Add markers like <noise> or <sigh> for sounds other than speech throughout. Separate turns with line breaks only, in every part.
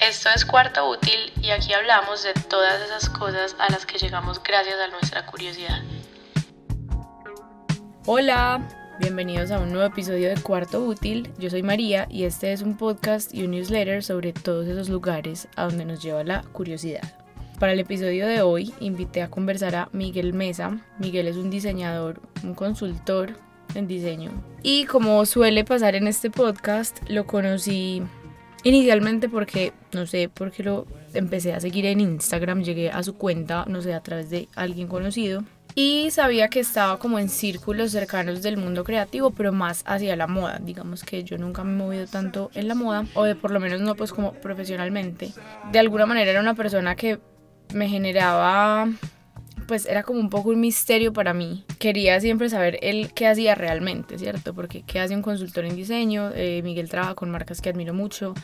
Esto es Cuarto Útil y aquí hablamos de todas esas cosas a las que llegamos gracias a nuestra curiosidad.
Hola, bienvenidos a un nuevo episodio de Cuarto Útil. Yo soy María y este es un podcast y un newsletter sobre todos esos lugares a donde nos lleva la curiosidad. Para el episodio de hoy invité a conversar a Miguel Mesa. Miguel es un diseñador, un consultor en diseño. Y como suele pasar en este podcast, lo conocí Inicialmente porque, no sé, porque lo empecé a seguir en Instagram, llegué a su cuenta, no sé, a través de alguien conocido. Y sabía que estaba como en círculos cercanos del mundo creativo, pero más hacia la moda. Digamos que yo nunca me he movido tanto en la moda, o de por lo menos no pues como profesionalmente. De alguna manera era una persona que me generaba pues era como un poco un misterio para mí. Quería siempre saber él qué hacía realmente, ¿cierto? Porque qué hace un consultor en diseño. Eh, Miguel trabaja con marcas que admiro mucho.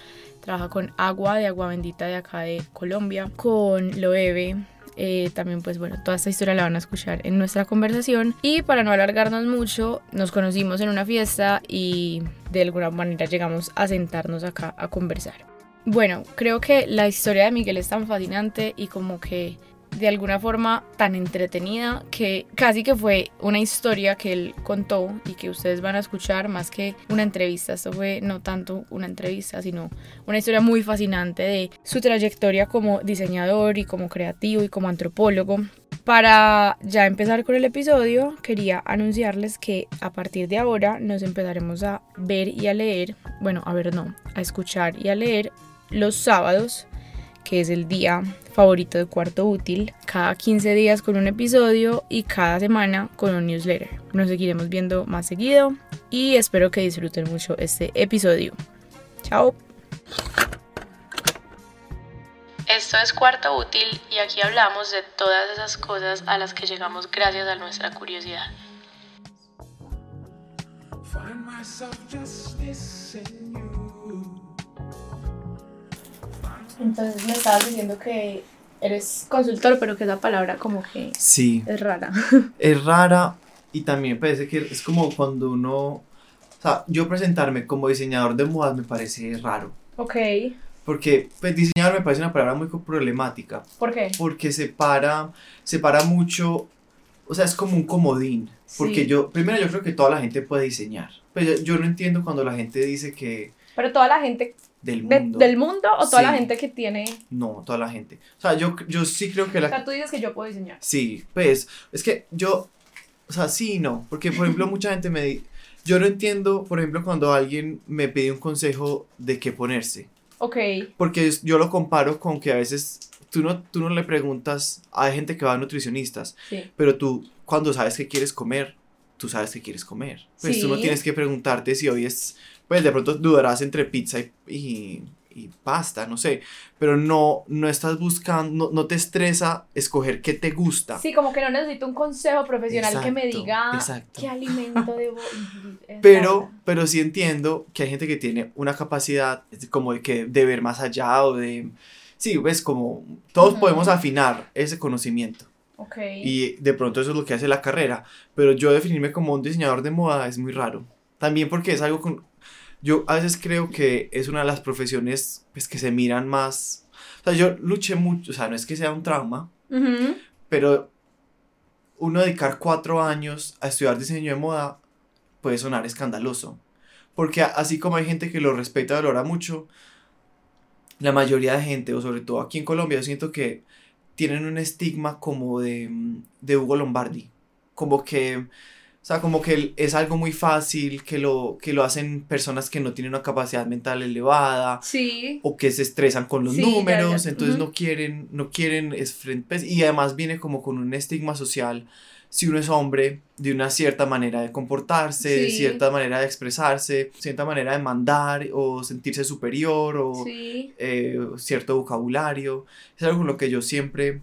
Trabaja con Agua, de Agua Bendita de acá de Colombia. Con Loewe, eh, también pues bueno, toda esta historia la van a escuchar en nuestra conversación. Y para no alargarnos mucho, nos conocimos en una fiesta y de alguna manera llegamos a sentarnos acá a conversar. Bueno, creo que la historia de Miguel es tan fascinante y como que de alguna forma tan entretenida que casi que fue una historia que él contó y que ustedes van a escuchar más que una entrevista. Esto fue no tanto una entrevista, sino una historia muy fascinante de su trayectoria como diseñador y como creativo y como antropólogo. Para ya empezar con el episodio, quería anunciarles que a partir de ahora nos empezaremos a ver y a leer, bueno, a ver no, a escuchar y a leer los sábados que es el día favorito de Cuarto Útil, cada 15 días con un episodio y cada semana con un newsletter. Nos seguiremos viendo más seguido y espero que disfruten mucho este episodio. Chao.
Esto es Cuarto Útil y aquí hablamos de todas esas cosas a las que llegamos gracias a nuestra curiosidad. Entonces me estabas diciendo que eres consultor, pero que esa palabra como que
sí.
es rara. <laughs>
Es rara y también parece que es como cuando uno... O sea, yo presentarme como diseñador de modas me parece raro.
Ok.
Porque pues, diseñador me parece una palabra muy problemática.
¿Por qué?
Porque separa, separa mucho, o sea, es como un comodín. Porque yo, primero yo creo que toda la gente puede diseñar. Pero pues, yo, yo no entiendo cuando la gente dice que...
Pero toda la gente
del mundo.
¿Del mundo o toda la gente que tiene...?
No, toda la gente. O sea, yo, yo sí creo que la...
O sea, tú dices que yo puedo diseñar.
Sí, pues, es que yo... O sea, sí y no. Porque, por ejemplo, <laughs> mucha gente me... Yo no entiendo, por ejemplo, cuando alguien me pide un consejo de qué ponerse.
Ok.
Porque yo lo comparo con que a veces tú no, tú no le preguntas, hay gente que va a nutricionistas,
sí.
pero tú cuando sabes qué quieres comer, tú sabes qué quieres comer. Pues tú no tienes que preguntarte si hoy es pues de pronto dudarás entre pizza y, y, pasta, no sé, pero no, no estás buscando, no, te estresa escoger qué te gusta.
Sí, como que no necesito un consejo profesional que me diga qué alimento <laughs> debo.
pero, pero sí entiendo que hay gente que tiene una capacidad como de, que, de ver más allá o de... Sí, ves, como todos podemos afinar ese conocimiento.
Okay.
Y de pronto eso es lo que hace la carrera. Pero yo definirme como un diseñador de moda es muy raro. También porque es algo con, yo a veces creo que es una de las profesiones pues, que se miran más. O sea, yo luché mucho, o sea, no es que sea un trauma, pero uno dedicar cuatro años a estudiar diseño de moda puede sonar escandaloso. Porque así como hay gente que lo respeta y valora mucho, la mayoría de gente, o sobre todo aquí en Colombia, yo siento que tienen un estigma como de, de Hugo Lombardi. Como que o sea, como que es algo muy fácil, que lo, que lo hacen personas que no tienen una capacidad mental elevada.
Sí.
O que se estresan con los números, entonces no quieren, no quieren, es pues, y además viene como con un estigma social. Si uno es hombre, de una cierta manera de comportarse, de cierta manera de expresarse, cierta manera de mandar o sentirse superior o eh, cierto vocabulario. Es algo con lo que yo siempre,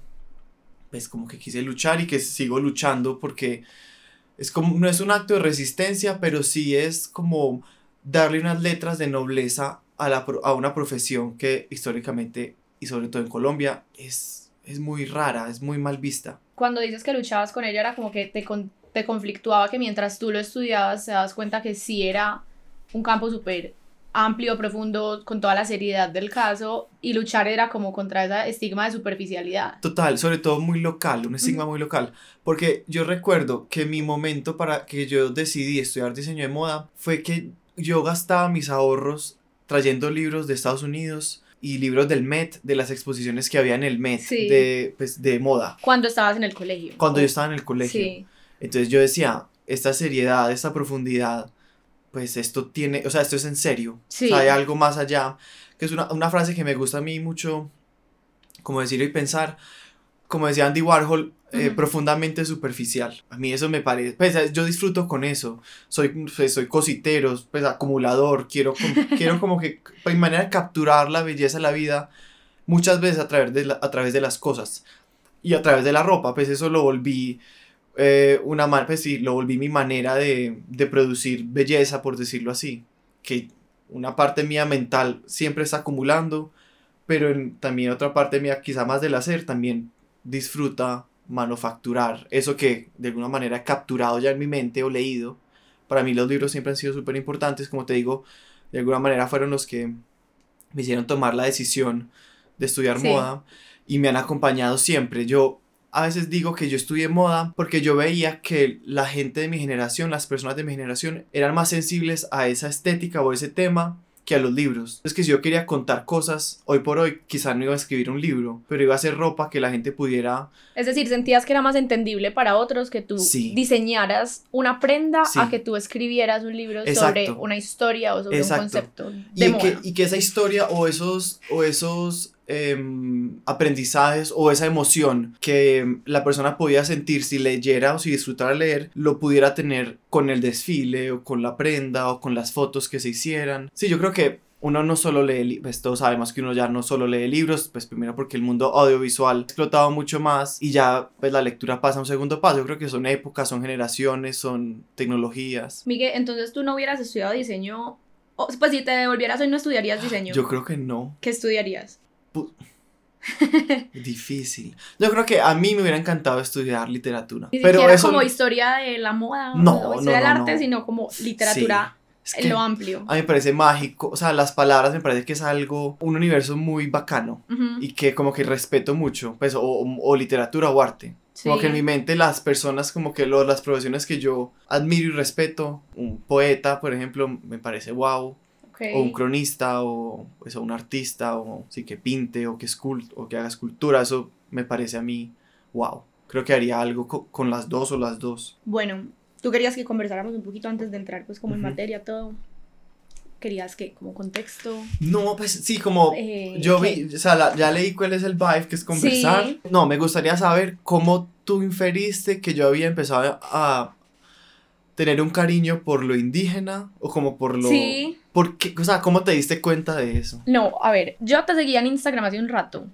pues como que quise luchar y que sigo luchando porque es como, no es un acto de resistencia, pero sí es como darle unas letras de nobleza a, la, a una profesión que históricamente, y sobre todo en Colombia, es, es muy rara, es muy mal vista.
Cuando dices que luchabas con ella, era como que te, te conflictuaba que mientras tú lo estudiabas, te das cuenta que sí era un campo súper
amplio, profundo, con toda la seriedad del caso y luchar era como contra ese estigma de superficialidad.
Total, sobre todo muy local, un estigma muy local. Porque yo recuerdo que mi momento para que yo decidí estudiar diseño de moda fue que yo gastaba mis ahorros trayendo libros de Estados Unidos y libros del Met, de las exposiciones que había en el Met de, pues, de moda.
Cuando estabas en el colegio.
Cuando yo estaba en el colegio. Sí. Entonces yo decía, esta seriedad, esta profundidad, pues esto tiene, o sea, esto es en serio. Sí. O sea, hay algo más allá, que es una, una frase que me gusta a mí mucho, como decir y pensar, como decía Andy Warhol, eh, profundamente superficial. A mí eso me parece, pues yo disfruto con eso. Soy, pues, soy cositero, pues acumulador, quiero, <laughs> quiero como que, pues, manera de capturar la belleza de la vida muchas veces a través de, a través de las cosas y a través de la ropa, pues eso lo volví eh, una pues sí, lo volví mi manera de, de producir belleza, por decirlo así, que una parte mía mental siempre está acumulando, pero en, también otra parte mía, quizá más del hacer, también disfruta manufacturar eso que de alguna manera he capturado ya en mi mente o leído. Para mí los libros siempre han sido súper importantes, como te digo, de alguna manera fueron los que me hicieron tomar la decisión de estudiar moda y me han acompañado siempre. Yo a veces digo que yo estudié moda porque yo veía que la gente de mi generación, las personas de mi generación, eran más sensibles a esa estética o ese tema que a los libros. Es que si yo quería contar cosas, hoy por hoy quizá no iba a escribir un libro, pero iba a hacer ropa que la gente pudiera...
Es decir, sentías que era más entendible para otros que tú diseñaras una prenda a que tú escribieras un libro sobre una historia o sobre un concepto. De
y, Que, y que esa historia o esos, o esos Em, aprendizajes o esa emoción que la persona podía sentir si leyera o si disfrutara leer, lo pudiera tener con el desfile o con la prenda o con las fotos que se hicieran. Sí, yo creo que uno no solo lee, pues todos sabemos que uno ya no solo lee libros, pues primero porque el mundo audiovisual ha explotado mucho más y ya pues la lectura pasa a un segundo paso. Yo creo que son épocas, son generaciones, son tecnologías.
Miguel, entonces tú no hubieras estudiado diseño, pues si te devolvieras hoy no estudiarías diseño.
Yo creo que no.
¿Qué estudiarías?
Difícil. Yo creo que a mí me hubiera encantado estudiar literatura.
Ni pero eso... como historia de la moda no, o historia del arte, sino como literatura en lo amplio.
A mí me parece mágico, o sea, las palabras me parece que es algo, un universo muy bacano y que como que respeto mucho, pues, o, o literatura o arte. Como que en mi mente las personas, como que lo, las profesiones que yo admiro y respeto, un poeta, por ejemplo, me parece wow. O un cronista, o, pues, un artista, o sí que pinte, o que, o que haga escultura. Eso me parece a mí, wow. Creo que haría algo con las dos o las dos.
Bueno, tú querías que conversáramos un poquito antes de entrar, pues, como en materia, todo. ¿Querías que, como contexto?
No, pues sí, como eh, yo vi, o sea, ya leí cuál es el vibe, que es conversar. No, me gustaría saber cómo tú inferiste que yo había empezado a tener un cariño por lo indígena o como por lo... Sí. ¿Por qué? O sea, ¿cómo te diste cuenta de eso?
No, a ver, yo te seguía en Instagram hace un rato.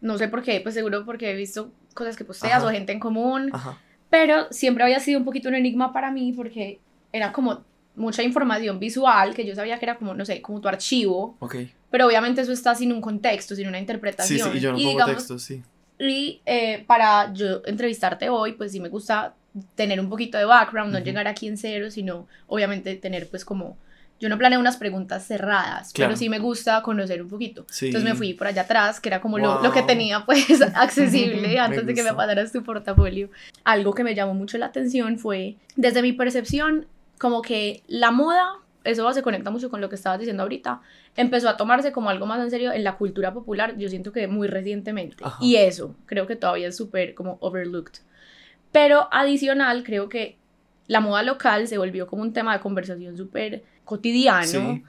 No sé por qué, pues seguro porque he visto cosas que posteas o gente en común. Ajá. Pero siempre había sido un poquito un enigma para mí porque era como mucha información visual que yo sabía que era como, no sé, como tu archivo. Ok. Pero obviamente eso está sin un contexto, sin una interpretación.
Sí, sí, y yo no pongo texto, sí.
Y eh, para yo entrevistarte hoy, pues sí me gusta tener un poquito de background, no llegar aquí en cero, sino obviamente tener pues como, yo no planeo unas preguntas cerradas, pero sí me gusta conocer un poquito. Entonces me fui por allá atrás, que era como lo, lo, que tenía pues <laughs> accesible <laughs> antes de que me pasaras tu portafolio. Algo que me llamó mucho la atención fue, desde mi percepción, como que la moda, eso se conecta mucho con lo que estabas diciendo ahorita, empezó a tomarse como algo más en serio en la cultura popular, yo siento que muy recientemente. Y eso creo que todavía es súper como overlooked. Pero adicional, creo que la moda local se volvió como un tema de conversación súper cotidiano.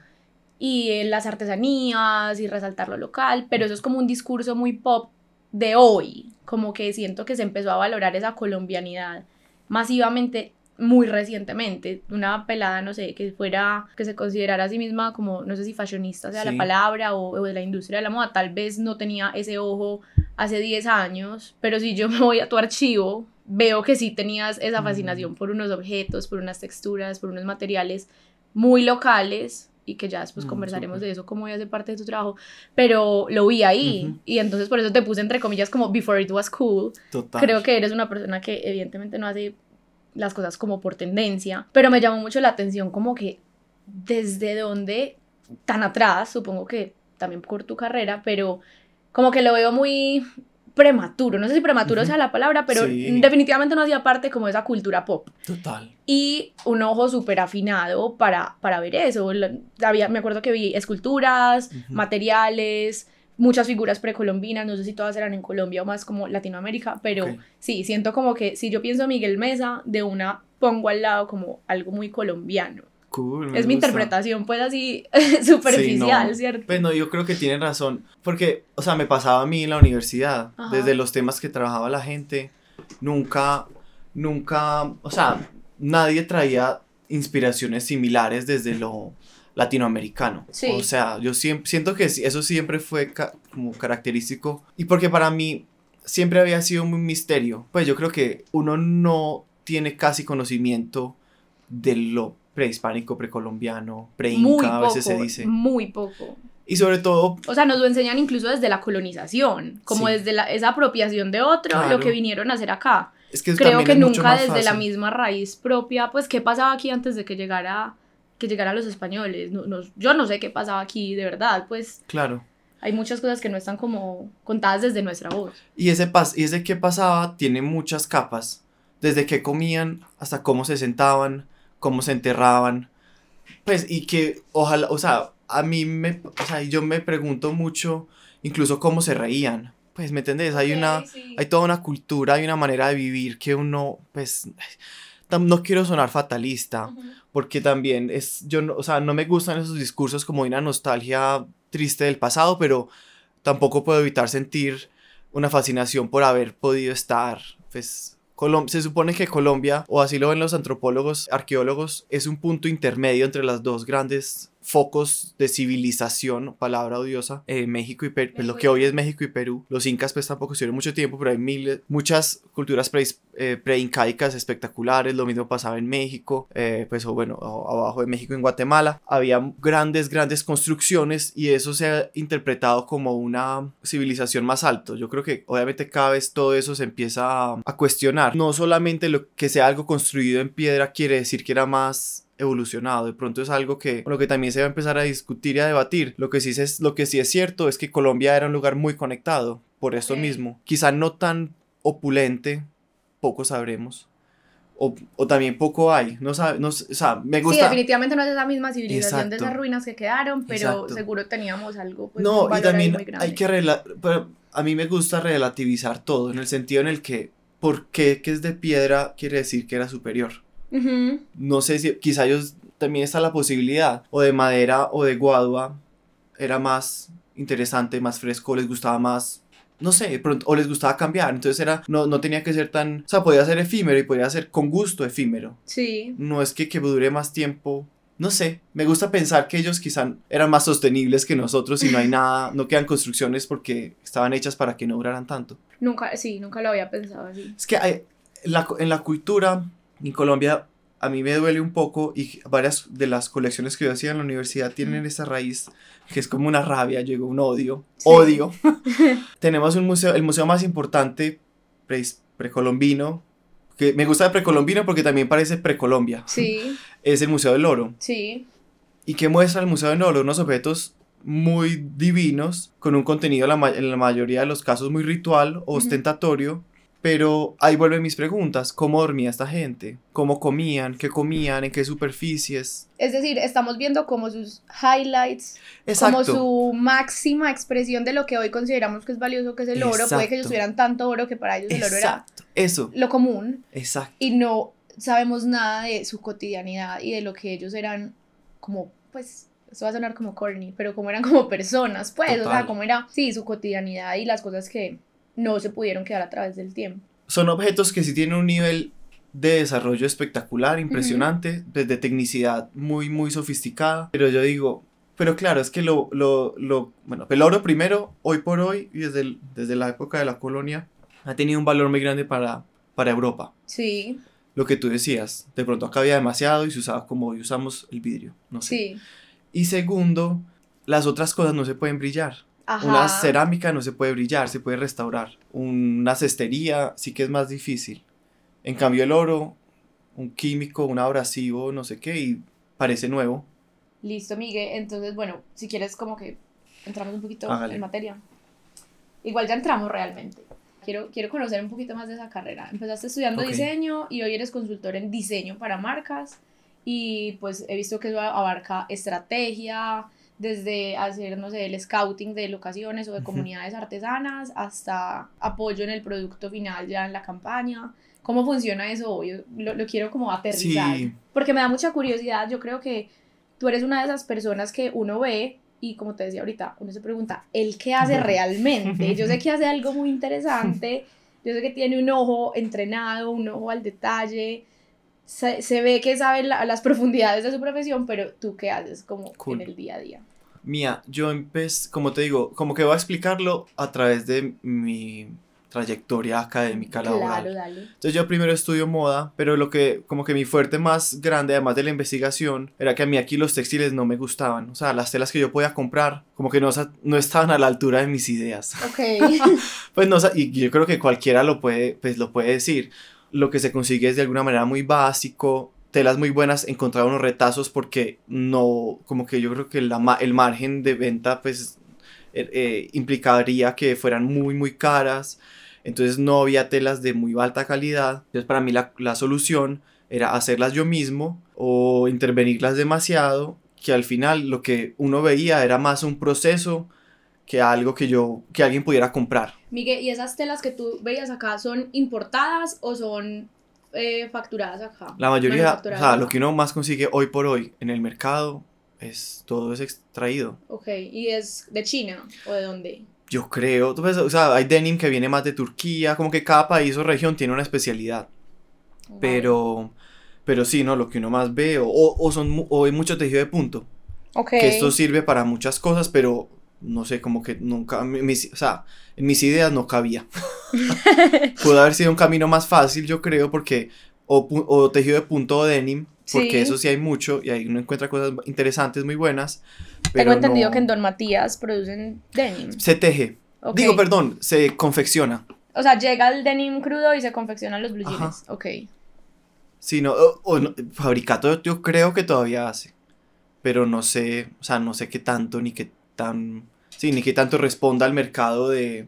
Y las artesanías y resaltar lo local, pero eso es como un discurso muy pop de hoy, como que siento que se empezó a valorar esa colombianidad masivamente muy recientemente, una pelada, no sé, que fuera, que se considerara a sí misma como, no sé si fashionista sea la palabra o, o, de la industria de la moda, tal vez no tenía ese ojo hace 10 años, pero si yo me voy a tu archivo, veo que sí tenías esa fascinación por unos objetos, por unas texturas, por unos materiales muy locales y que ya después mm, conversaremos de eso, cómo hace parte de tu trabajo, pero lo vi ahí y entonces por eso te puse entre comillas como before it was cool. Creo que eres una persona que evidentemente no hace las cosas como por tendencia, pero me llamó mucho la atención como que desde dónde tan atrás, supongo que también por tu carrera, pero como que lo veo muy prematuro, no sé si prematuro sea la palabra, pero
Sí.
definitivamente no hacía parte como de esa cultura pop.
Total.
Y un ojo súper afinado para, para ver eso. Había, me acuerdo que vi esculturas, materiales, muchas figuras precolombinas, no sé si todas eran en Colombia o más como Latinoamérica, pero sí, siento como que si yo pienso Miguel Mesa, de una pongo al lado como algo muy colombiano.
Cool. me
es mi
gusta.
interpretación, pues así <laughs> superficial,
Sí, no.
¿cierto?
Pues no, yo creo que tienen razón. Porque, o sea, me pasaba a mí en la universidad.
Ajá.
Desde los temas que trabajaba la gente. Nunca, nunca, o sea, nadie traía inspiraciones similares desde lo latinoamericano.
Sí.
O sea, yo siempre, siento que eso siempre fue ca- como característico. Y porque para mí siempre había sido un misterio. Pues yo creo que uno no tiene casi conocimiento de lo prehispánico, precolombiano, preinca, a veces se dice.
muy poco.
Y sobre todo,
O sea, nos lo enseñan incluso desde la colonización, como
Sí.
desde la, esa apropiación de otro,
Claro.
lo que vinieron a hacer acá.
es que
Creo que
es
nunca desde la
fácil.
misma raíz propia, pues, ¿qué pasaba aquí antes de que llegara que llegaran los españoles? No, no- yo no sé qué pasaba aquí, de verdad, pues
Claro.
hay muchas cosas que no están como contadas desde nuestra voz.
Y ese, pas y ese que pasaba tiene muchas capas. Desde qué comían hasta cómo se sentaban, cómo se enterraban. Pues, y que ojalá, o sea, a mí me, o sea, yo me pregunto mucho, incluso cómo se reían. Pues, ¿me entendés? Hay una, hay toda una cultura, hay una manera de vivir que uno, pues, no quiero sonar fatalista, porque también es, yo, no, o sea, no me gustan esos discursos como de una nostalgia triste del pasado, pero tampoco puedo evitar sentir una fascinación por haber podido estar, pues, Colom- se supone que Colombia, o así lo ven los antropólogos, arqueólogos, es un punto intermedio entre las dos grandes focos de civilización, palabra odiosa, eh, México y Perú, pues lo que hoy es México y Perú. Los incas pues tampoco estuvieron mucho tiempo, pero hay miles, muchas culturas pre, eh, preincaicas espectaculares, lo mismo pasaba en México, eh, pues o bueno, abajo de México en Guatemala, había grandes, grandes construcciones y eso se ha interpretado como una civilización más alto. Yo creo que obviamente cada vez todo eso se empieza a, a cuestionar. No solamente lo que sea algo construido en piedra quiere decir que era más evolucionado, de pronto es algo que con lo que también se va a empezar a discutir y a debatir. Lo que sí es lo que sí es cierto es que Colombia era un lugar muy conectado por esto
Ok.
mismo. Quizá no tan opulente, poco sabremos. O, o también poco hay, no sabe, no, o sea, me
Sí,
gusta.
definitivamente no es esa misma civilización de
Exacto.
esas ruinas que quedaron, pero
Exacto.
seguro teníamos algo, pues,
no, y también
muy
hay que pero a mí me gusta relativizar todo, en el sentido en el que, ¿por qué que es de piedra quiere decir que era superior? No sé si quizá ellos también está la posibilidad o de madera o de guadua era más interesante, más fresco, les gustaba más no sé, pronto, o les gustaba cambiar, entonces era, no, no tenía que ser tan, o sea, podía ser efímero y podía ser con gusto efímero,
Sí,
no es que, que dure más tiempo, no sé, me gusta pensar que ellos quizá eran más sostenibles que nosotros y no hay <laughs> nada, no quedan construcciones porque estaban hechas para que no duraran tanto.
nunca, sí, nunca lo había pensado así.
Es que hay, la, en la cultura en Colombia a mí me duele un poco y varias de las colecciones que yo hacía en la universidad tienen esa raíz que es como una rabia, llegó un odio,
Sí.
odio. <laughs> Tenemos un museo, el museo más importante pre- precolombino, que me gusta de precolombino porque también parece precolombia,
Sí, <laughs>
es el Museo del Oro.
sí,
¿Y qué muestra el Museo del Oro? Unos objetos muy divinos, con un contenido la ma- en la mayoría de los casos muy ritual o ostentatorio, pero ahí vuelven mis preguntas, ¿cómo dormía esta gente? ¿Cómo comían? ¿Qué comían? ¿En qué superficies?
Es decir, estamos viendo como sus highlights,
Exacto.
como su máxima expresión de lo que hoy consideramos que es valioso, que es el oro. Puede que ellos tuvieran tanto oro que para ellos el oro era.
Eso,
lo común
exacto.
y no sabemos nada de su cotidianidad y de lo que ellos eran como, pues, esto va a sonar como corny, pero como eran como personas, pues, o sea,
Total.
como era, sí, su cotidianidad y las cosas que no se pudieron quedar a través del tiempo.
Son objetos que sí tienen un nivel de desarrollo espectacular, impresionante, pues, de tecnicidad muy, muy sofisticada, pero yo digo, pero claro, es que lo, lo, lo, bueno, el oro primero, hoy por hoy, y desde, el- desde la época de la colonia, ha tenido un valor muy grande para, para Europa.
Sí,
Lo que tú decías, de pronto acá había demasiado y se usaba como hoy usamos el vidrio, no sé.
sí.
Y segundo, las otras cosas no se pueden brillar.
Ajá.
Una cerámica no se puede brillar, se puede restaurar. Una cestería sí que es más difícil. En cambio el oro, un químico, un abrasivo, no sé qué, y parece nuevo.
Listo, Miguel. Entonces, bueno, si quieres como que entramos un poquito
Hágale.
en materia. Igual ya entramos realmente. Quiero, quiero conocer un poquito más de esa carrera. Empezaste estudiando diseño y hoy eres consultor en diseño para marcas. Y pues he visto que eso abarca estrategia, desde hacer, no sé, el scouting de locaciones o de comunidades artesanas hasta apoyo en el producto final ya en la campaña. ¿Cómo funciona eso hoy? Lo, lo quiero como aterrizar.
Sí.
Porque me da mucha curiosidad. Yo creo que tú eres una de esas personas que uno ve y como te decía ahorita, uno se pregunta, ¿el qué hace realmente? Yo sé que hace algo muy <laughs> interesante, yo sé que tiene un ojo entrenado, un ojo al detalle, se, se ve que sabe la- las profundidades de su profesión, pero tú qué haces como
Cool.
en el día a día.
Mía, yo empecé, como te digo, como que voy a explicarlo a través de mi trayectoria académica laboral.
Claro, dale.
Entonces yo primero estudio moda, pero lo que como que mi fuerte más grande, además de la investigación, era que a mí aquí los textiles no me gustaban. O sea, las telas que yo podía comprar, como que no, no estaban a la altura de mis ideas.
Ok. <laughs> <laughs>
Pues no, y yo creo que cualquiera lo puede, pues lo puede decir. Lo que se consigue es de alguna manera muy básico, telas muy buenas, encontrar unos retazos porque no, como que yo creo que la, el margen de venta pues eh, eh, implicaría que fueran muy muy caras, entonces no había telas de muy alta calidad, entonces para mí la, la solución era hacerlas yo mismo o intervenirlas demasiado, que al final lo que uno veía era más un proceso que algo que yo, que alguien pudiera comprar.
Miguel, ¿y esas telas que tú veías acá son importadas o son eh, facturadas acá?
La mayoría, o sea,
acá.
lo que uno más consigue hoy por hoy en el mercado es todo es extraído.
Ok, ¿y es de China o de dónde?
Yo creo, tú ves, o sea, hay denim que viene más de Turquía, como que cada país o región tiene una especialidad,
Wow.
pero pero sí, no, lo que uno más ve o, o son o hay mucho tejido de punto,
Ok.
que esto sirve para muchas cosas, pero no sé, como que nunca, mi- mis- o sea, en mis ideas no cabía. <laughs> <laughs> Pudo haber sido un camino más fácil, yo creo, porque o, o tejido de punto o denim, porque
Sí.
eso sí hay mucho y ahí uno encuentra cosas interesantes, muy buenas.
Tengo entendido
no-
que en Don Matías producen denim.
Se teje. Digo, perdón, se confecciona.
O sea, llega el denim crudo y se confeccionan los blue
Ajá.
jeans. Ok.
Sí, no, o- o no, Fabricato yo creo que todavía hace, pero no sé, o sea, no sé qué tanto ni qué tan, sí, ni qué tanto responda al mercado de,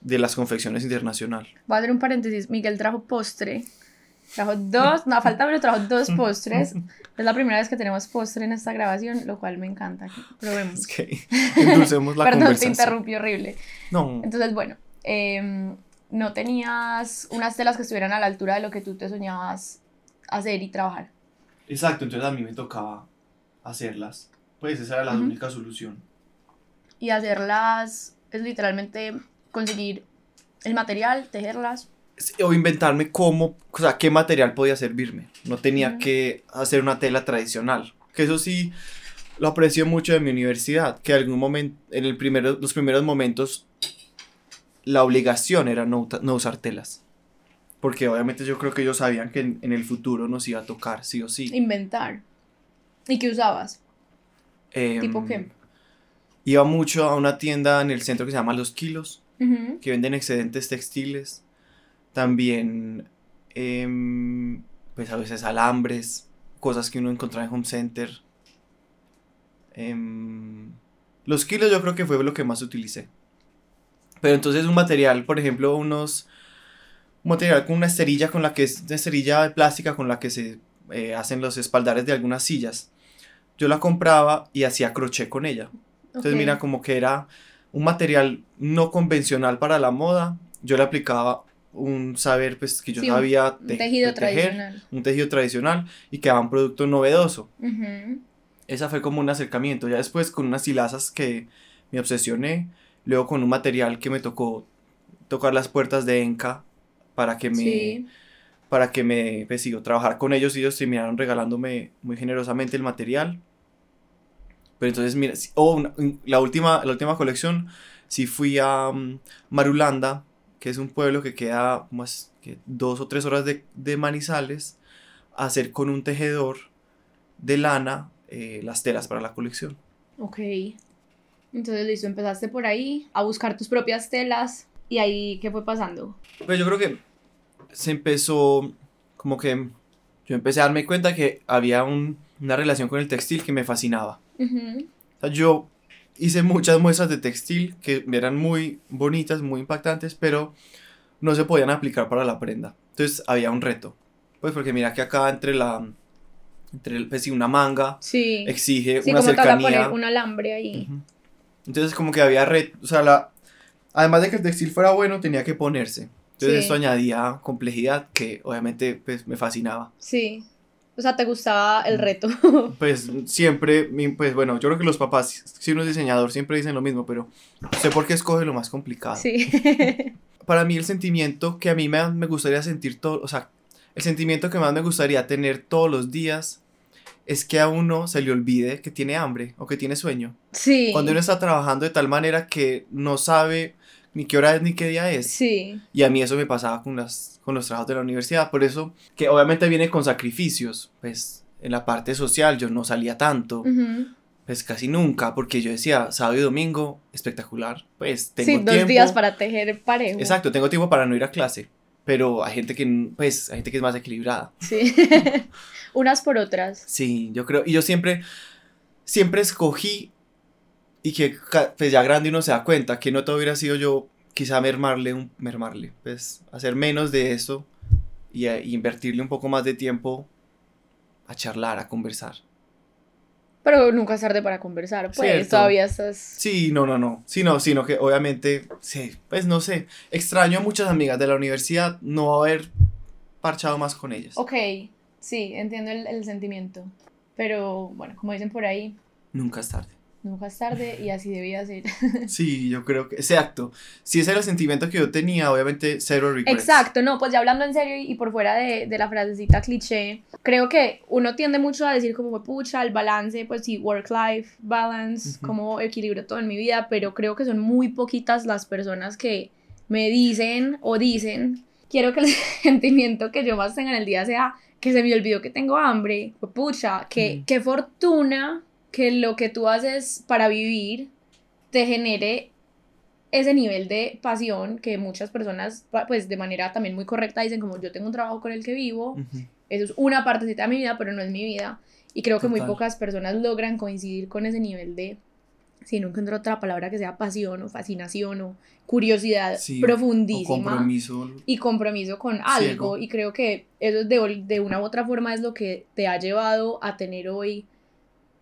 de las confecciones internacional.
Voy a hacer un paréntesis. Miguel trajo postre. Trajo dos, no, falta, pero trajo dos <laughs> postres. Es la primera vez que tenemos postre en esta grabación, lo cual me encanta. Probemos.
Es que endulcemos la <laughs>
Perdón, te
conversación.
interrumpí horrible.
No,
Entonces, bueno, em, no tenías unas telas que estuvieran a la altura de lo que tú te soñabas hacer y trabajar.
exacto, entonces a mí me tocaba hacerlas. Pues esa era la única solución.
Y hacerlas es literalmente conseguir el material, tejerlas.
O inventarme cómo, o sea, qué material podía servirme. No tenía que hacer una tela tradicional. Que eso sí lo aprecio mucho de mi universidad, que algún momento, en el primero, los primeros momentos, la obligación era no, no usar telas. Porque obviamente yo creo que ellos sabían que en, en el futuro nos iba a tocar, sí o sí.
Inventar. ¿Y qué usabas? ¿Tipo
Em,
qué?
Iba mucho a una tienda en el centro que se llama Los Kilos, que venden excedentes textiles. También, em, pues a veces alambres, cosas que uno encontraba en Home Center. Em, los kilos yo creo que fue lo que más utilicé. Pero entonces un material, por ejemplo, unos... Un material con una esterilla con la que es una esterilla plástica con la que se eh, hacen los espaldares de algunas sillas. Yo la compraba y hacía crochet con ella. Entonces mira como que era un material no convencional para la moda. Yo le aplicaba un saber pues que yo
Sí,
sabía
Un
te-
tejido
de tejer,
tradicional.
un tejido tradicional y quedaba un producto novedoso.
Ujú.
Esa fue como un acercamiento. Ya después con unas hilazas que me obsesioné, luego con un material que me tocó tocar las puertas de Enca para que me
Sí.
para que me pues, sigo trabajar con ellos y ellos terminaron regalándome muy generosamente el material. Pero entonces, mira, sí- oh, una- la, última, la última colección, sí fui a mm, Marulanda, que es un pueblo que queda más que dos o tres horas de, de Manizales, a hacer con un tejedor de lana eh, las telas para la colección.
Ok. Entonces, listo, empezaste por ahí a buscar tus propias telas. ¿Y ahí qué fue pasando?
Pues yo creo que se empezó, como que yo empecé a darme cuenta que había un una relación con el textil que me fascinaba.
Ujú.
O sea, yo hice muchas muestras de textil que eran muy bonitas, muy impactantes, pero no se podían aplicar para la prenda. Entonces había un reto. Pues porque mira que acá entre la... Entre el, pues sí, una manga
Sí.
exige
Sí,
una
como
cercanía.
poner un alambre ahí.
Entonces como que había red, o sea, la, además de que el textil fuera bueno, tenía que ponerse. Entonces
Sí.
esto añadía complejidad que obviamente pues me fascinaba.
Sí. O sea, te gustaba el
Mm.
reto. <laughs>
Pues siempre, pues bueno, yo creo que los papás, si uno es diseñador, siempre dicen lo mismo, pero sé por qué escoge lo más complicado.
sí. <laughs>
Para mí el sentimiento que a mí me, me gustaría sentir todo, o sea, el sentimiento que más me gustaría tener todos los días es que a uno se le olvide que tiene hambre o que tiene sueño.
Sí.
Cuando uno está trabajando de tal manera que no sabe ni qué hora es ni qué día es.
Sí.
Y a mí eso me pasaba con, las, con los trabajos de la universidad. Por eso, que obviamente viene con sacrificios. Pues en la parte social yo no salía tanto.
Ujú.
Pues casi nunca. Porque yo decía, sábado y domingo, espectacular. Pues tengo
Sí,
tiempo.
dos días para tejer parejo.
Exacto, tengo tiempo para no ir a clase. Pero hay gente que, pues, hay gente que es más equilibrada.
Sí. <laughs> Unas por otras.
Sí, yo creo. Y yo siempre, siempre escogí. Y que pues ya grande uno se da cuenta que no todo hubiera sido yo quizá mermarle, un, mermarle, pues hacer menos de eso y, a- y invertirle un poco más de tiempo a charlar, a conversar.
Pero nunca es tarde para conversar, pues
Cierto.
todavía estás...
Sí, no, no, no. Sí, no, sino que obviamente, sí, pues no sé. Extraño a muchas amigas de la universidad no haber parchado más con ellas.
Ok, sí, entiendo el, el sentimiento. Pero bueno, como dicen por ahí,
Nunca es tarde.
Nunca es tarde y así debía ser. <laughs>
Sí, yo creo que, exacto. Si ese era el sentimiento que yo tenía, obviamente cero regrets.
Exacto, no, pues ya hablando en serio y por fuera de, de la frasecita cliché, creo que uno tiende mucho a decir como, pucha, el balance, pues sí, work-life balance,
Ujú.
cómo equilibro todo en mi vida, pero creo que son muy poquitas las personas que me dicen o dicen, quiero que el <laughs> sentimiento que yo más tenga en el día sea que se me olvidó que tengo hambre, pucha, que
Mm.
qué fortuna que lo que tú haces para vivir te genere ese nivel de pasión que muchas personas, pues de manera también muy correcta, dicen como yo tengo un trabajo con el que vivo,
Ujú.
eso es una partecita de mi vida, pero no es mi vida. Y creo que muy pocas personas logran coincidir con ese nivel de, si no encuentro otra palabra que sea pasión o fascinación o curiosidad
Sí, o
profundísima
compromiso.
y compromiso con algo.
Ciego.
Y creo que eso es de, de una u otra forma es lo que te ha llevado a tener hoy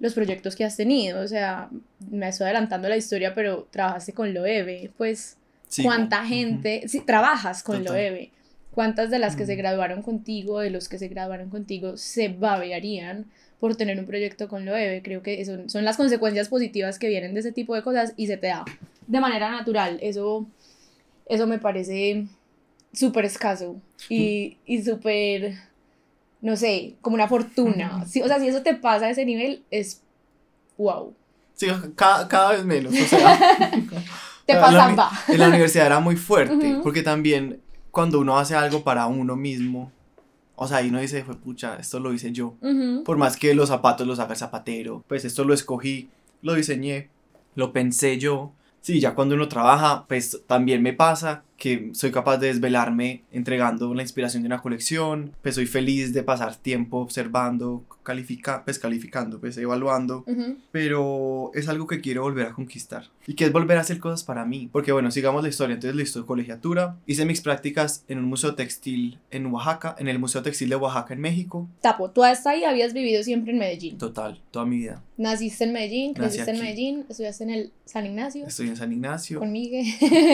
los proyectos que has tenido. O sea, me estoy adelantando la historia, pero trabajaste con Loewe, pues
Sí,
cuánta gente, sí, trabajas con
Total.
Loewe. ¿Cuántas de las que se
Mm.
graduaron contigo, de los que se graduaron contigo, se babearían por tener un proyecto con Loewe? Creo que son, son las consecuencias positivas que vienen de ese tipo de cosas y se te da de manera natural. Eso, eso me parece súper escaso y, y súper, no sé, como una fortuna. Sí, o sea, si eso te pasa a ese nivel, es wow.
Sí, cada, cada vez menos. O sea, <laughs>
Te pasaba.
en la universidad era muy fuerte, porque también cuando uno hace algo para uno mismo, o sea, ahí uno dice, fue pucha, esto lo hice yo. Por más que los zapatos los haga el zapatero, pues esto lo escogí, lo diseñé, lo pensé yo. Sí, ya cuando uno trabaja, pues también me pasa que soy capaz de desvelarme entregando la inspiración de una colección, pues soy feliz de pasar tiempo observando, califica, pues calificando, pues evaluando,
Ujú.
pero es algo que quiero volver a conquistar y que es volver a hacer cosas para mí, porque bueno, sigamos la historia, entonces listo, colegiatura, hice mis prácticas en un museo textil en Oaxaca, en el Museo Textil de Oaxaca en México,
Tapo, tú hasta ahí habías vivido siempre en Medellín.
total, toda mi vida.
Naciste en Medellín, creciste en. Medellín, estudiaste en el San Ignacio
Estoy en San Ignacio,
con Miguel.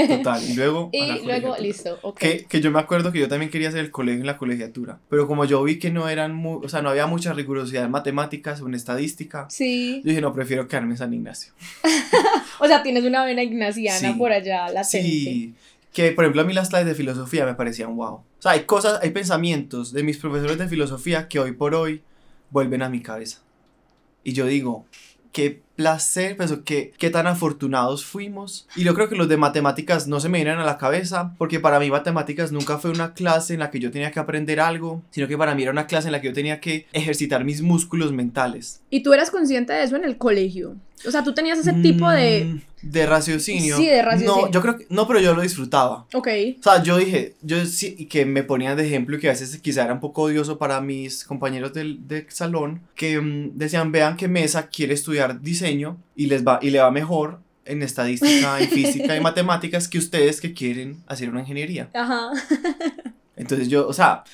total, y luego... <laughs> a la
y luego, listo, ok.
Que, que yo me acuerdo que yo también quería hacer el colegio en la colegiatura, pero como yo vi que no eran muy, o sea, no había mucha rigurosidad en matemáticas o en estadística,
Sí,
yo dije, no, prefiero quedarme en San Ignacio. <laughs>
o sea, tienes una vena ignaciana
Sí.
por allá latente.
Sí, que por ejemplo a mí las clases de filosofía me parecían wow. O sea, hay cosas, hay pensamientos de mis profesores de filosofía que hoy por hoy vuelven a mi cabeza. Y yo digo, qué placer, pues, qué, qué tan afortunados fuimos. Y yo creo que los de matemáticas no se me vienen a la cabeza, porque para mí matemáticas nunca fue una clase en la que yo tenía que aprender algo, sino que para mí era una clase en la que yo tenía que ejercitar mis músculos mentales.
Y tú eras consciente de eso en el colegio. O sea, tú tenías ese tipo de,
Mm, De raciocinio.
Sí, de raciocinio.
No, yo creo que, no, pero yo lo disfrutaba.
Ok.
O sea, yo dije, yo sí, que me ponían de ejemplo y que a veces quizá era un poco odioso para mis compañeros del, del salón, que mm, decían, vean que Mesa quiere estudiar diseño y, les va, y le va mejor en estadística, en física y <laughs> matemáticas que ustedes que quieren hacer una ingeniería.
Ajá. <laughs>
Entonces yo, o sea,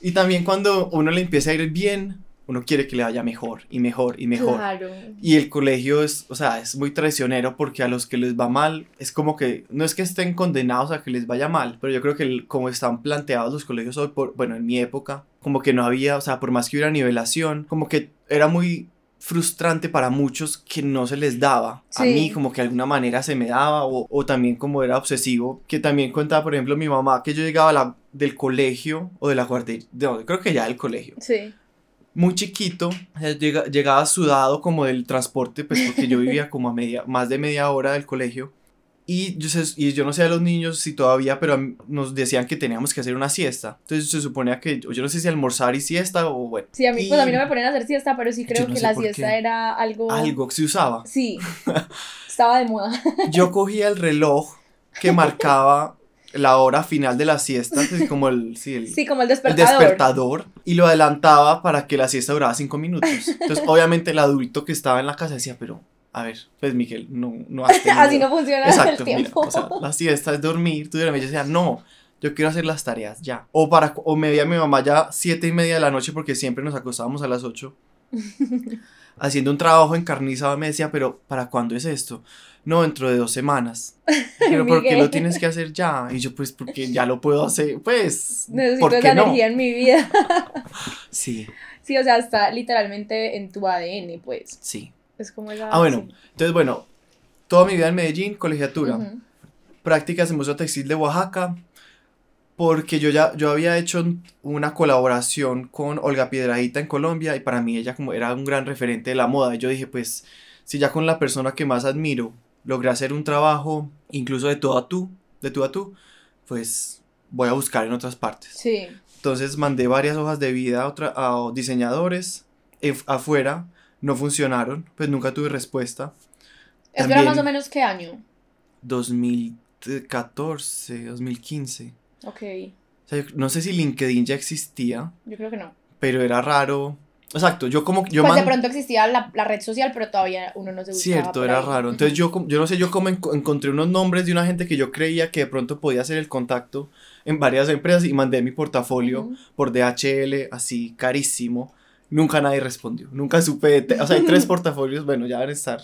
y también cuando uno le empieza a ir bien, uno quiere que le vaya mejor y mejor y mejor.
Claro.
Y el colegio es, o sea, es muy traicionero porque a los que les va mal, es como que, no es que estén condenados a que les vaya mal, pero yo creo que el- como están planteados los colegios hoy, por, bueno, en mi época, como que no había, o sea, por más que hubiera nivelación, como que era muy frustrante para muchos que no se les daba. A mí como que de alguna manera se me daba o, o también como era obsesivo, que también contaba, por ejemplo, mi mamá que yo llegaba a la, del colegio o de la guardería, no, creo que ya del colegio
Sí.
Muy chiquito, llega- llegaba sudado como del transporte, pues porque yo vivía como a media, más de media hora del colegio. Y yo, sé- y yo no sé a los niños si todavía, pero nos decían que teníamos que hacer una siesta. Entonces se suponía que, yo no sé si almorzar y siesta o bueno.
Sí, a mí, pues a mí
Y
no me ponen a hacer siesta, pero sí creo
no
que la siesta era algo...
Algo que se usaba.
Sí. <laughs> Estaba de moda.
Yo cogía el reloj que marcaba la hora final de la siesta, pues, como el, sí, el,
Sí, como el
el
despertador.
y lo adelantaba para que la siesta durara cinco minutos. Entonces, <laughs> obviamente, el adulto que estaba en la casa decía, pero, a ver, pues Miguel, no, no has
Así no funciona
Exacto,
el
mira,
tiempo.
o sea, la siesta es dormir, tú duermes. Yo decía, no, yo quiero hacer las tareas ya. O, para, o me veía mi mamá ya siete y media de la noche porque siempre nos acostábamos a las ocho. <laughs> haciendo un trabajo encarnizado, me decía, pero ¿para cuándo es esto? No, dentro de dos semanas. <laughs> Pero ¿por qué
Miguel.
lo tienes que hacer ya? Y yo, pues, porque ya lo puedo hacer, pues,
Necesito
¿por
esa
no?
energía en mi vida. <laughs>
Sí,
Sí, o sea, está literalmente en tu ADN, pues.
sí.
Es como esa...
Ah, bueno,
sí.
entonces, bueno, toda mi vida en Medellín, colegiatura. Prácticas en Museo Textil de Oaxaca, porque yo ya yo había hecho una colaboración con Olga Piedradita en Colombia y para mí ella como era un gran referente de la moda. Y yo dije, pues, si ya con la persona que más admiro logré hacer un trabajo incluso de tú a tú, de tú a tú, pues voy a buscar en otras partes.
Sí.
Entonces mandé varias hojas de vida a, otra- a diseñadores ef- afuera, no funcionaron, pues nunca tuve respuesta.
¿Eso era más o menos qué año?
2014, 2015.
Ok,
O sea, yo no sé si LinkedIn ya existía,
yo creo que no.
pero era raro. Exacto, yo como yo
pues de pronto existía la, la red social, pero todavía uno no se buscaba
Cierto, era
ahí.
raro. Entonces yo, yo no sé, yo como enco- encontré unos nombres de una gente que yo creía que de pronto podía hacer el contacto en varias empresas y mandé mi portafolio
Ujú.
por DHL, así carísimo. Nunca nadie respondió. Nunca supe. o sea, hay tres <laughs> portafolios, bueno, ya deben estar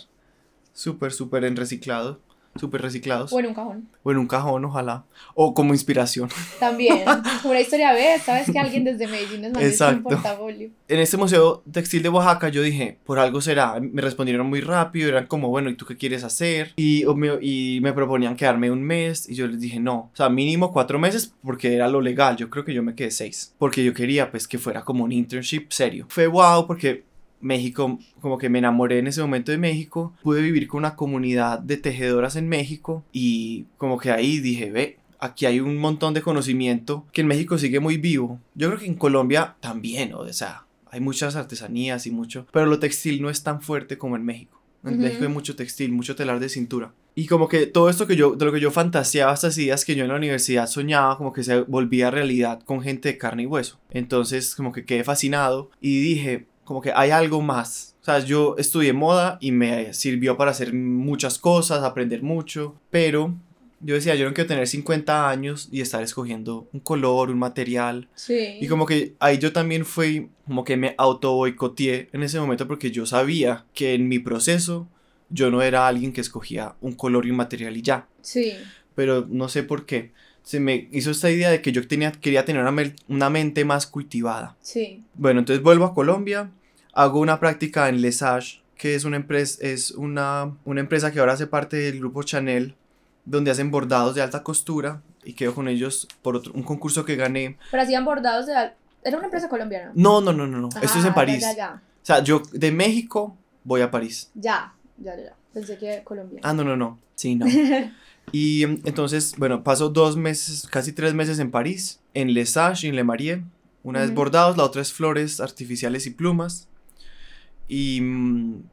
súper, súper en reciclado. Súper reciclados.
O en un cajón.
O en un cajón, ojalá. O como inspiración. <laughs>
También. Como una historia, ¿ves? ¿Sabes que alguien desde Medellín nos mandó un portafolio?
en este museo textil de Oaxaca yo dije, por algo será, me respondieron muy rápido, eran como, bueno, ¿y tú qué quieres hacer? Y, me, y me proponían quedarme un mes y yo les dije, no, o sea, mínimo cuatro meses porque era lo legal, yo creo que yo me quedé seis, porque yo quería pues que fuera como un internship serio. Fue wow porque México, como que me enamoré en ese momento de México, pude vivir con una comunidad de tejedoras en México y como que ahí dije, ve, aquí hay un montón de conocimiento que en México sigue muy vivo. Yo creo que en Colombia también, o sea, hay muchas artesanías y mucho, pero lo textil no es tan fuerte como en México. En
Ujú.
México hay mucho textil, mucho telar de cintura. Y como que todo esto que yo, de lo que yo fantaseaba estas ideas que yo en la universidad soñaba, como que se volvía realidad con gente de carne y hueso. Entonces como que quedé fascinado y dije, como que hay algo más. O sea, yo estudié moda y me sirvió para hacer muchas cosas, aprender mucho, pero yo decía, yo no quiero tener 50 años y estar escogiendo un color, un material.
Sí.
Y como que ahí yo también fui, como que me auto boicoteé en ese momento porque yo sabía que en mi proceso yo no era alguien que escogía un color y un material y ya.
Sí.
Pero no sé por qué. Se me hizo esta idea de que yo tenía, quería tener una, una mente más cultivada.
Sí.
Bueno, entonces vuelvo a Colombia, hago una práctica en Lesage, que es una empresa, es una, una empresa que ahora hace parte del grupo Chanel, donde hacen bordados de alta costura y quedo con ellos por otro, un concurso que gané.
Pero hacían bordados de... al- Era una empresa colombiana.
No, no, no, no, no. Esto es
Ah,
en París.
Ya, ya,
O sea, yo de México voy a París.
ya. Ya, ya, ya. Pensé que Colombia.
Ah, no, no, no. Sí, no. <laughs> Y entonces, bueno, paso dos meses, casi tres meses en París, en Lesage y en Le Marie. Una es
Ujú.
bordados, la otra es flores artificiales y plumas. y,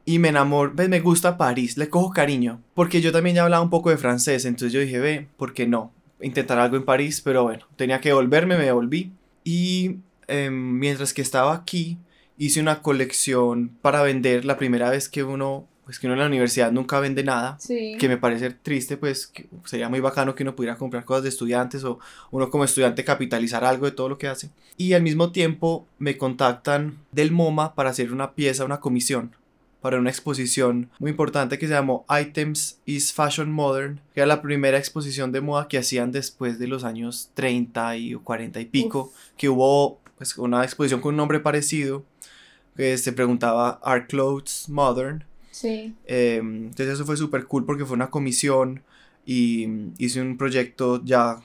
y me enamoro, me gusta París, le cojo cariño, porque yo también ya hablaba un poco de francés, entonces yo dije, ve, ¿por qué no? Intentar algo en París, pero bueno, tenía que volverme, me volví. Y em, mientras que estaba aquí, hice una colección para vender la primera vez que uno pues que uno en la universidad nunca vende nada, que me parece triste, pues sería muy bacano que uno pudiera comprar cosas de estudiantes o uno como estudiante capitalizar algo de todo lo que hace. Y al mismo tiempo me contactan del MoMA para hacer una pieza, una comisión para una exposición muy importante que se llamó Items is Fashion Modern, que era la primera exposición de moda que hacían después de los años 30 y 40 y pico, que hubo pues, una exposición con un nombre parecido, que se preguntaba Are Clothes Modern?
Sí.
Em, entonces eso fue súper cool porque fue una comisión y hice un proyecto ya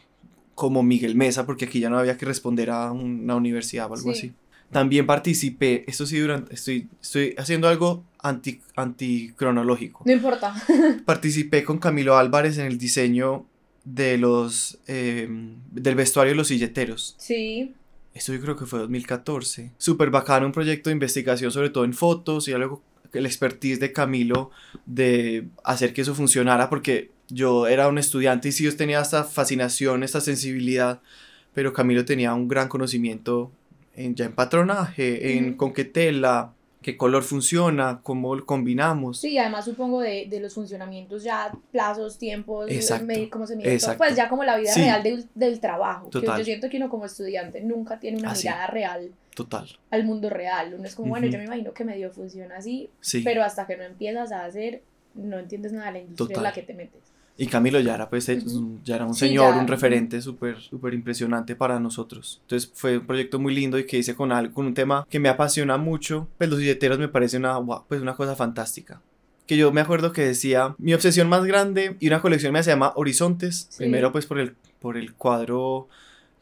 como Miguel Mesa, porque aquí ya no había que responder a una universidad o algo así. También participé, esto sí, durante, estoy, estoy haciendo algo anti, anticronológico.
No importa. <laughs>
participé con Camilo Álvarez en el diseño de los, em, del vestuario de los silleteros.
Sí.
Esto yo creo que fue 2014. Súper bacano, un proyecto de investigación sobre todo en fotos y algo el expertise de Camilo de hacer que eso funcionara porque yo era un estudiante y sí yo tenía esta fascinación, esta sensibilidad, pero Camilo tenía un gran conocimiento en, ya en patronaje, en con qué tela, qué color funciona, cómo lo combinamos.
Sí, además supongo de, de los funcionamientos ya, plazos, tiempos, cómo se mide pues ya como la vida real del, del trabajo. Que yo siento que uno como estudiante nunca tiene una mirada real
Total.
al mundo real. Uno es como, bueno, yo me imagino que medio funciona así, pero hasta que no empiezas a hacer, no entiendes nada de la industria en la que te metes.
Y Camilo ya era, pues, ya era un señor, un referente súper, súper impresionante para nosotros. Entonces fue un proyecto muy lindo y que hice con, algo, con un tema que me apasiona mucho. Pues los billeteros me parece una, pues, una cosa fantástica. Que yo me acuerdo que decía, mi obsesión más grande y una colección me se llama Horizontes. Primero pues por el, por el cuadro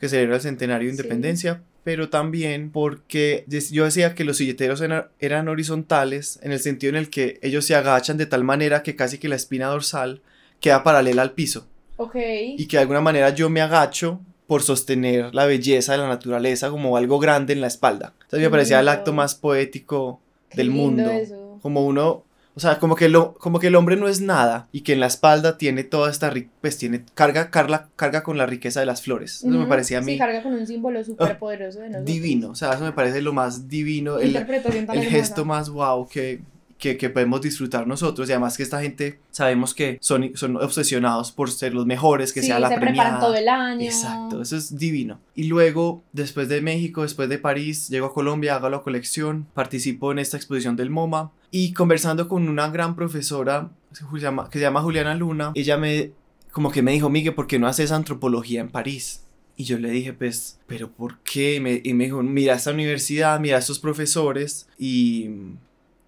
que celebra el centenario de independencia, pero también porque yo decía que los silleteros eran horizontales en el sentido en el que ellos se agachan de tal manera que casi que la espina dorsal queda paralela al piso.
Ok.
Y que de alguna manera yo me agacho por sostener la belleza de la naturaleza como algo grande en la espalda. Entonces me parecía el acto más poético del mundo. Como uno, o sea, como que, lo, como que el hombre no es nada y que en la espalda tiene toda esta, pues tiene, carga, carga, carga con la riqueza de las flores. Eso me parecía a mí.
Sí, carga con un símbolo súper poderoso de <laughs> nosotros.
Divino, o sea, eso me parece lo más divino, el, el gesto más wow que, que, que, podemos disfrutar nosotros y además que esta gente sabemos que son, son obsesionados por ser los mejores, que sea la se preparan
todo el año.
Exacto, eso es divino. Y luego, después de México, después de París, llego a Colombia, hago la colección, participo en esta exposición del MoMA y conversando con una gran profesora que se llama Juliana Luna, ella me como que me dijo, Miguel, ¿por qué no haces antropología en París? Y yo le dije, pues, ¿pero por qué? Y me, y me dijo, mira esta universidad, mira estos profesores y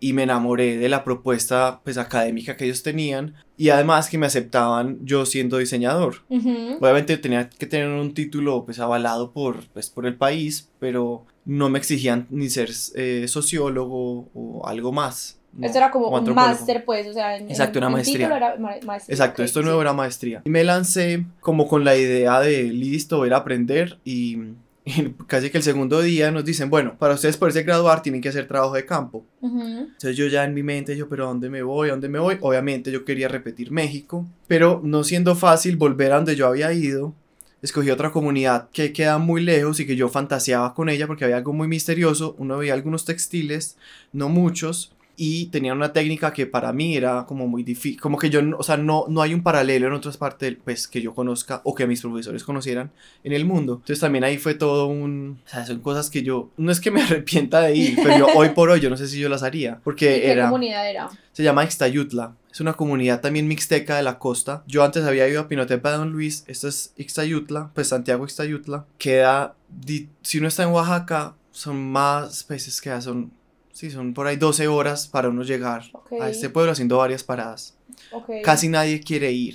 y me enamoré de la propuesta pues académica que ellos tenían y además que me aceptaban yo siendo diseñador. Obviamente tenía que tener un título pues avalado por, pues, por el país, pero no me exigían ni ser eh, sociólogo o algo más.
esto era como un máster, pues, o sea, en,
Exacto, una maestría.
Era maestría.
Exacto, esto nuevo era maestría. Y me lancé como con la idea de listo, ir a aprender y y <laughs> casi que el segundo día nos dicen, bueno, para ustedes poderse graduar tienen que hacer trabajo de campo. Entonces yo ya en mi mente, yo, pero ¿a dónde me voy? ¿A dónde me voy? Obviamente yo quería repetir México, pero no siendo fácil volver a donde yo había ido, escogí otra comunidad que queda muy lejos y que yo fantaseaba con ella porque había algo muy misterioso. Uno veía algunos textiles, no muchos, y tenían una técnica que para mí era como muy difícil, como que yo, o sea, no, no hay un paralelo en otras partes, pues, que yo conozca o que mis profesores conocieran en el mundo. Entonces también ahí fue todo un, o sea, son cosas que yo, no es que me <laughs> arrepienta de ir, pero yo, <laughs> hoy por hoy yo no sé si yo las haría, porque
¿Qué
era...
comunidad era?
Se llama Ixtayutla. Es una comunidad también mixteca de la costa. Yo antes había ido a Pinotepa de Don Luis. Esto es Ixtayutla, pues Santiago Ixtayutla. Queda, si uno está en Oaxaca, son más peces que son Sí, son por ahí 12 horas para uno llegar a este pueblo haciendo varias paradas. Casi nadie quiere ir.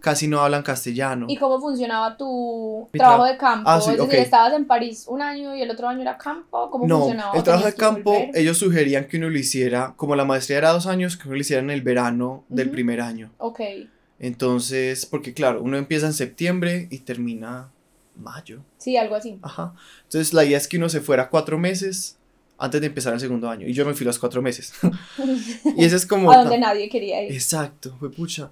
Casi no hablan castellano.
¿Y cómo funcionaba tu trabajo de campo? Ah, es decir, estabas en París un año y el otro año era campo. ¿Cómo
no,
funcionaba?
El trabajo de campo, ellos sugerían que uno lo hiciera, como la maestría era dos años, que uno lo hiciera en el verano del primer año.
Ok.
Entonces, porque claro, uno empieza en septiembre y termina mayo.
Sí, algo así.
Ajá. Entonces, la idea es que uno se fuera cuatro meses antes de empezar el segundo año. Y yo me fui los cuatro meses. <laughs> y ese es como...
A donde nadie quería ir.
Exacto, fue pucha.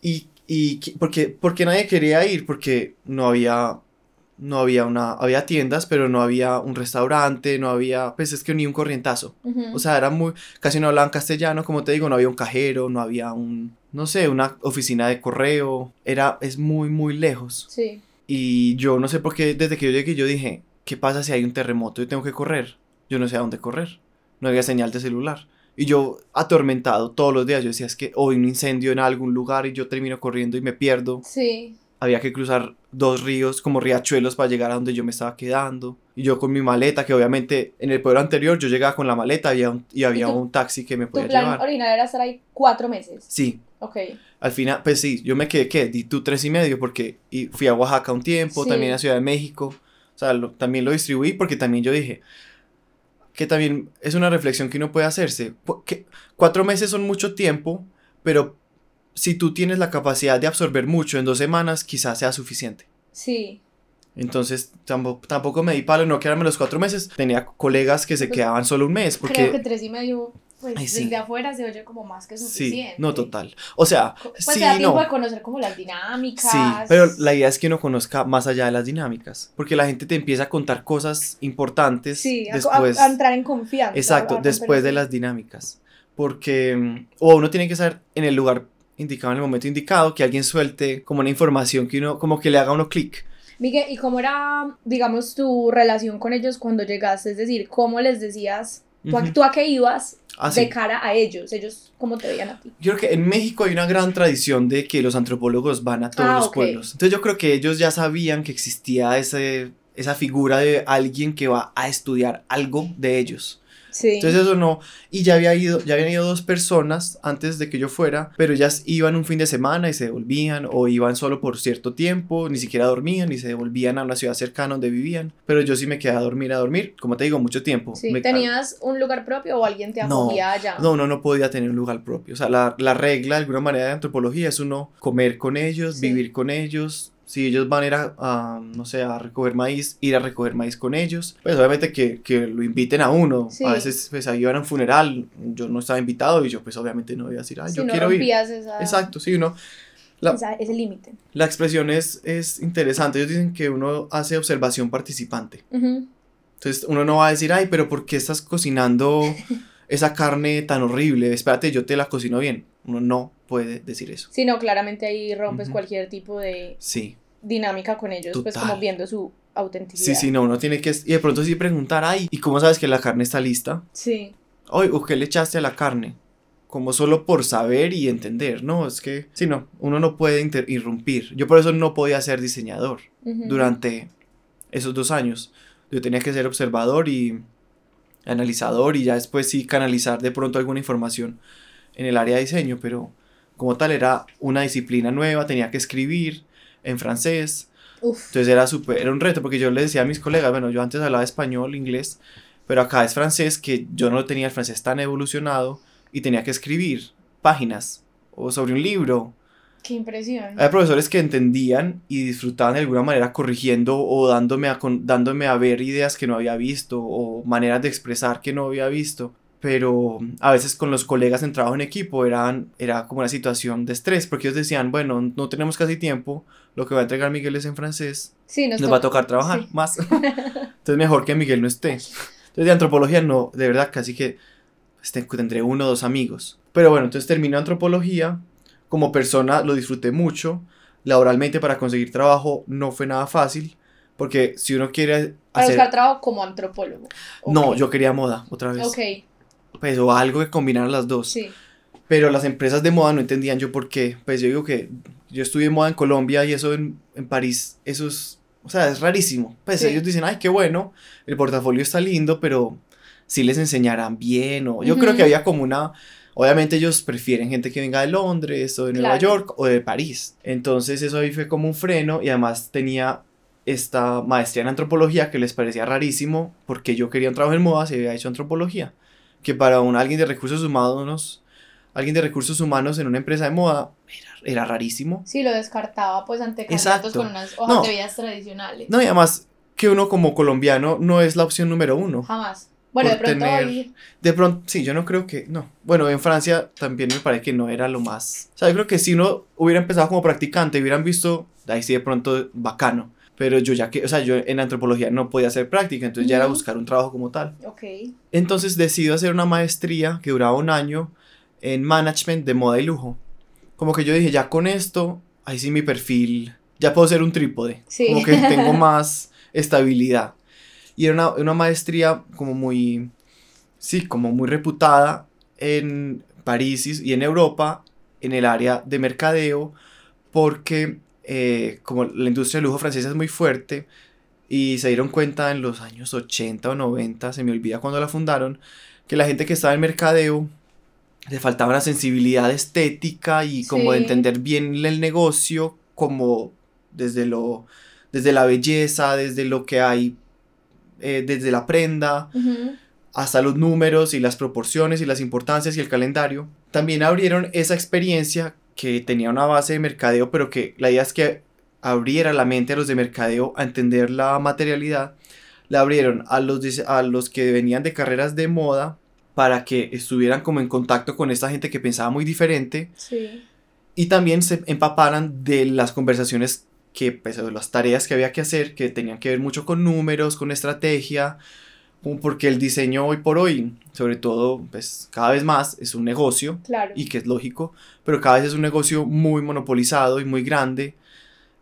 Y, y porque, porque nadie quería ir, porque no había, no había una, había tiendas, pero no había un restaurante, no había, pues es que ni un corrientazo.
Ujú.
O sea, era muy, casi no hablaban castellano, como te digo, no había un cajero, no había un, no sé, una oficina de correo, era, es muy, muy lejos.
Sí.
Y yo no sé por qué, desde que yo llegué, yo dije, ¿qué pasa si hay un terremoto y tengo que correr? Yo no sé a dónde correr. No había señal de celular. Y yo, atormentado todos los días, yo decía, es que o hay un incendio en algún lugar y yo termino corriendo y me pierdo.
Sí.
Había que cruzar dos ríos como riachuelos para llegar a donde yo me estaba quedando. Y yo con mi maleta, que obviamente en el pueblo anterior yo llegaba con la maleta había un- y había
tu-
un taxi que me
Tu
podía
plan
llevar.
original era estar ahí cuatro meses.
Sí,
Ok.
al final, pues sí, yo me quedé, ¿qué? Di tú tres y medio porque y fui a Oaxaca un tiempo,
Sí.
también a Ciudad de México, o sea, lo- también lo distribuí porque también yo dije que también es una reflexión que uno puede hacerse. Que cuatro meses son mucho tiempo, pero si tú tienes la capacidad de absorber mucho en dos semanas, quizás sea suficiente.
Sí.
Entonces tampoco, tampoco me di palo no quedarme los cuatro meses. Tenía colegas que se
Pues,
quedaban solo un mes porque...
Creo que tres y medio, pues
Ay, sí.
desde afuera se oye como más que
Sí,
suficiente.
no, total. O sea,
Pues
sí,
da tiempo
no.
de conocer como las dinámicas.
Sí, pero la idea es que uno conozca más allá de las dinámicas, porque la gente te empieza a contar cosas importantes
Sí,
después,
a- a entrar en confianza.
exacto, después de las dinámicas, porque mm, o uno tiene que estar en el lugar indicado en el momento indicado, que alguien suelte como una información que uno como que le haga uno clic.
Miguel, ¿y cómo era, digamos, tu relación con ellos cuando llegaste? Es decir, ¿cómo les decías, tú, a-
Ujú.
tú a qué ibas
Así.
de cara a ellos? Ellos, ¿cómo te veían a ti?
Yo creo que en México hay una gran tradición de que los antropólogos van a todos
Ah,
los
ok.
pueblos. Entonces yo creo que ellos ya sabían que existía ese, esa figura de alguien que va a estudiar algo de ellos.
Sí.
Entonces eso no, y ya había ido, ya habían ido dos personas antes de que yo fuera, pero ellas iban un fin de semana y se devolvían, o iban solo por cierto tiempo, ni siquiera dormían, y se devolvían a una ciudad cercana donde vivían, pero yo sí me quedé a dormir, a dormir, como te digo, mucho tiempo.
Sí,
Me-
¿Tenías un lugar propio o alguien te
No,
acogía allá?
No, uno no podía tener un lugar propio, o sea, la, la regla de alguna manera de antropología es uno comer con ellos,
Sí.
vivir con ellos, si ellos van a ir a, a, no sé, a recoger maíz, ir a recoger maíz con ellos. Pues obviamente que, que lo inviten a uno.
Sí.
A veces, pues ahí iban a un funeral, yo no estaba invitado y yo pues obviamente no iba a decir, ay,
si
yo
no
quiero ir.
esa,
Exacto, sí, uno. La,
esa- ese límite.
la expresión es, es interesante. Ellos dicen que uno hace observación participante. Entonces uno no va a decir, ay, pero ¿por qué estás cocinando <laughs> esa carne tan horrible? Espérate, yo te la cocino bien. Uno no puede decir eso.
Sí, no, claramente ahí rompes cualquier tipo de
Sí.
Dinámica con ellos, pues
Total.
como viendo su autenticidad.
Sí, sí, no, uno tiene que... Y de pronto sí preguntar, ay, ¿y cómo sabes que la carne está lista?
Sí,
Oye, ¿o qué le echaste a la carne? Como solo por saber y entender, ¿no? Es que, sí, no, uno no puede irrumpir. Yo por eso no podía ser diseñador durante esos dos años. Yo tenía que ser observador y analizador y ya después sí canalizar de pronto alguna información en el área de diseño, pero como tal era una disciplina nueva, tenía que escribir en francés,
Uf,
entonces era súper, era un reto porque yo le decía a mis colegas, bueno, yo antes hablaba español, inglés, pero acá es francés que yo no tenía el francés tan evolucionado y tenía que escribir páginas o sobre un libro.
qué impresión.
Había profesores que entendían y disfrutaban de alguna manera corrigiendo o dándome a, con- dándome a ver ideas que no había visto o maneras de expresar que no había visto. Pero a veces con los colegas en trabajo en equipo eran, era como una situación de estrés porque ellos decían, bueno, no tenemos casi tiempo, lo que va a entregar Miguel es en francés,
sí, nos,
nos va a
to-
tocar trabajar
sí.
más. <laughs> Entonces mejor que Miguel no esté. Entonces de antropología no, de verdad casi que pues, te- tendré uno o dos amigos. Pero bueno, entonces termino antropología. Como persona lo disfruté mucho. Laboralmente para conseguir trabajo no fue nada fácil. Porque si uno quiere
Para
hacer...
buscar trabajo como antropólogo.
No, yo quería moda otra vez.
Ok,
Pues o algo que combinara las dos.
sí.
Pero las empresas de moda no entendían yo por qué. Pues yo digo que yo estudié moda en Colombia y eso en, en París, eso es, o sea, es rarísimo. Pues
Sí.
ellos dicen, ay, qué bueno, el portafolio está lindo, pero si les enseñarán bien o... Yo creo que había como una... Obviamente ellos prefieren gente que venga de Londres o de Nueva
Claro.
York o de París. Entonces eso ahí fue como un freno y además tenía esta maestría en antropología que les parecía rarísimo porque yo quería un trabajo en moda si había hecho antropología. Que para un alguien de recursos humanos alguien de recursos humanos en una empresa de moda era, era rarísimo.
Sí, lo descartaba pues ante candidatos con unas hojas
No.
de vidas tradicionales.
No, y además que uno como colombiano no es la opción número uno.
Jamás. Bueno, de pronto
tener-
hoy-
De pronto, sí, yo no creo que, no. Bueno, en Francia también me parece que no era lo más. O sea, yo creo que si uno hubiera empezado como practicante, hubieran visto, ahí sí de pronto bacano. Pero yo ya que, o sea, yo en antropología no podía hacer práctica, entonces ya era buscar un trabajo como tal.
Ok.
Entonces decido hacer una maestría que duraba un año en management de moda y lujo. Como que yo dije, ya con esto, ahí sí mi perfil, ya puedo ser un trípode.
Sí.
Como que tengo <laughs> más estabilidad. Y era una, una maestría como muy, sí, como muy reputada en París y en Europa, en el área de mercadeo, porque eh, como la industria del lujo francesa es muy fuerte, y se dieron cuenta en los años 80 o 90, se me olvida cuando la fundaron, que la gente que estaba en mercadeo le faltaba una sensibilidad estética y como de entender bien el negocio, como desde lo desde la belleza, desde lo que hay, eh, desde la prenda, hasta los números y las proporciones y las importancias y el calendario. También abrieron esa experiencia que tenía una base de mercadeo, pero que la idea es que abriera la mente a los de mercadeo a entender la materialidad. La abrieron a los, a los que venían de carreras de moda para que estuvieran como en contacto con esta gente que pensaba muy diferente
Sí.
y también se empaparan de las conversaciones que, pues, de las tareas que había que hacer, que tenían que ver mucho con números, con estrategia, porque el diseño hoy por hoy, sobre todo, pues cada vez más es un negocio,
Claro.
y que es lógico, pero cada vez es un negocio muy monopolizado y muy grande,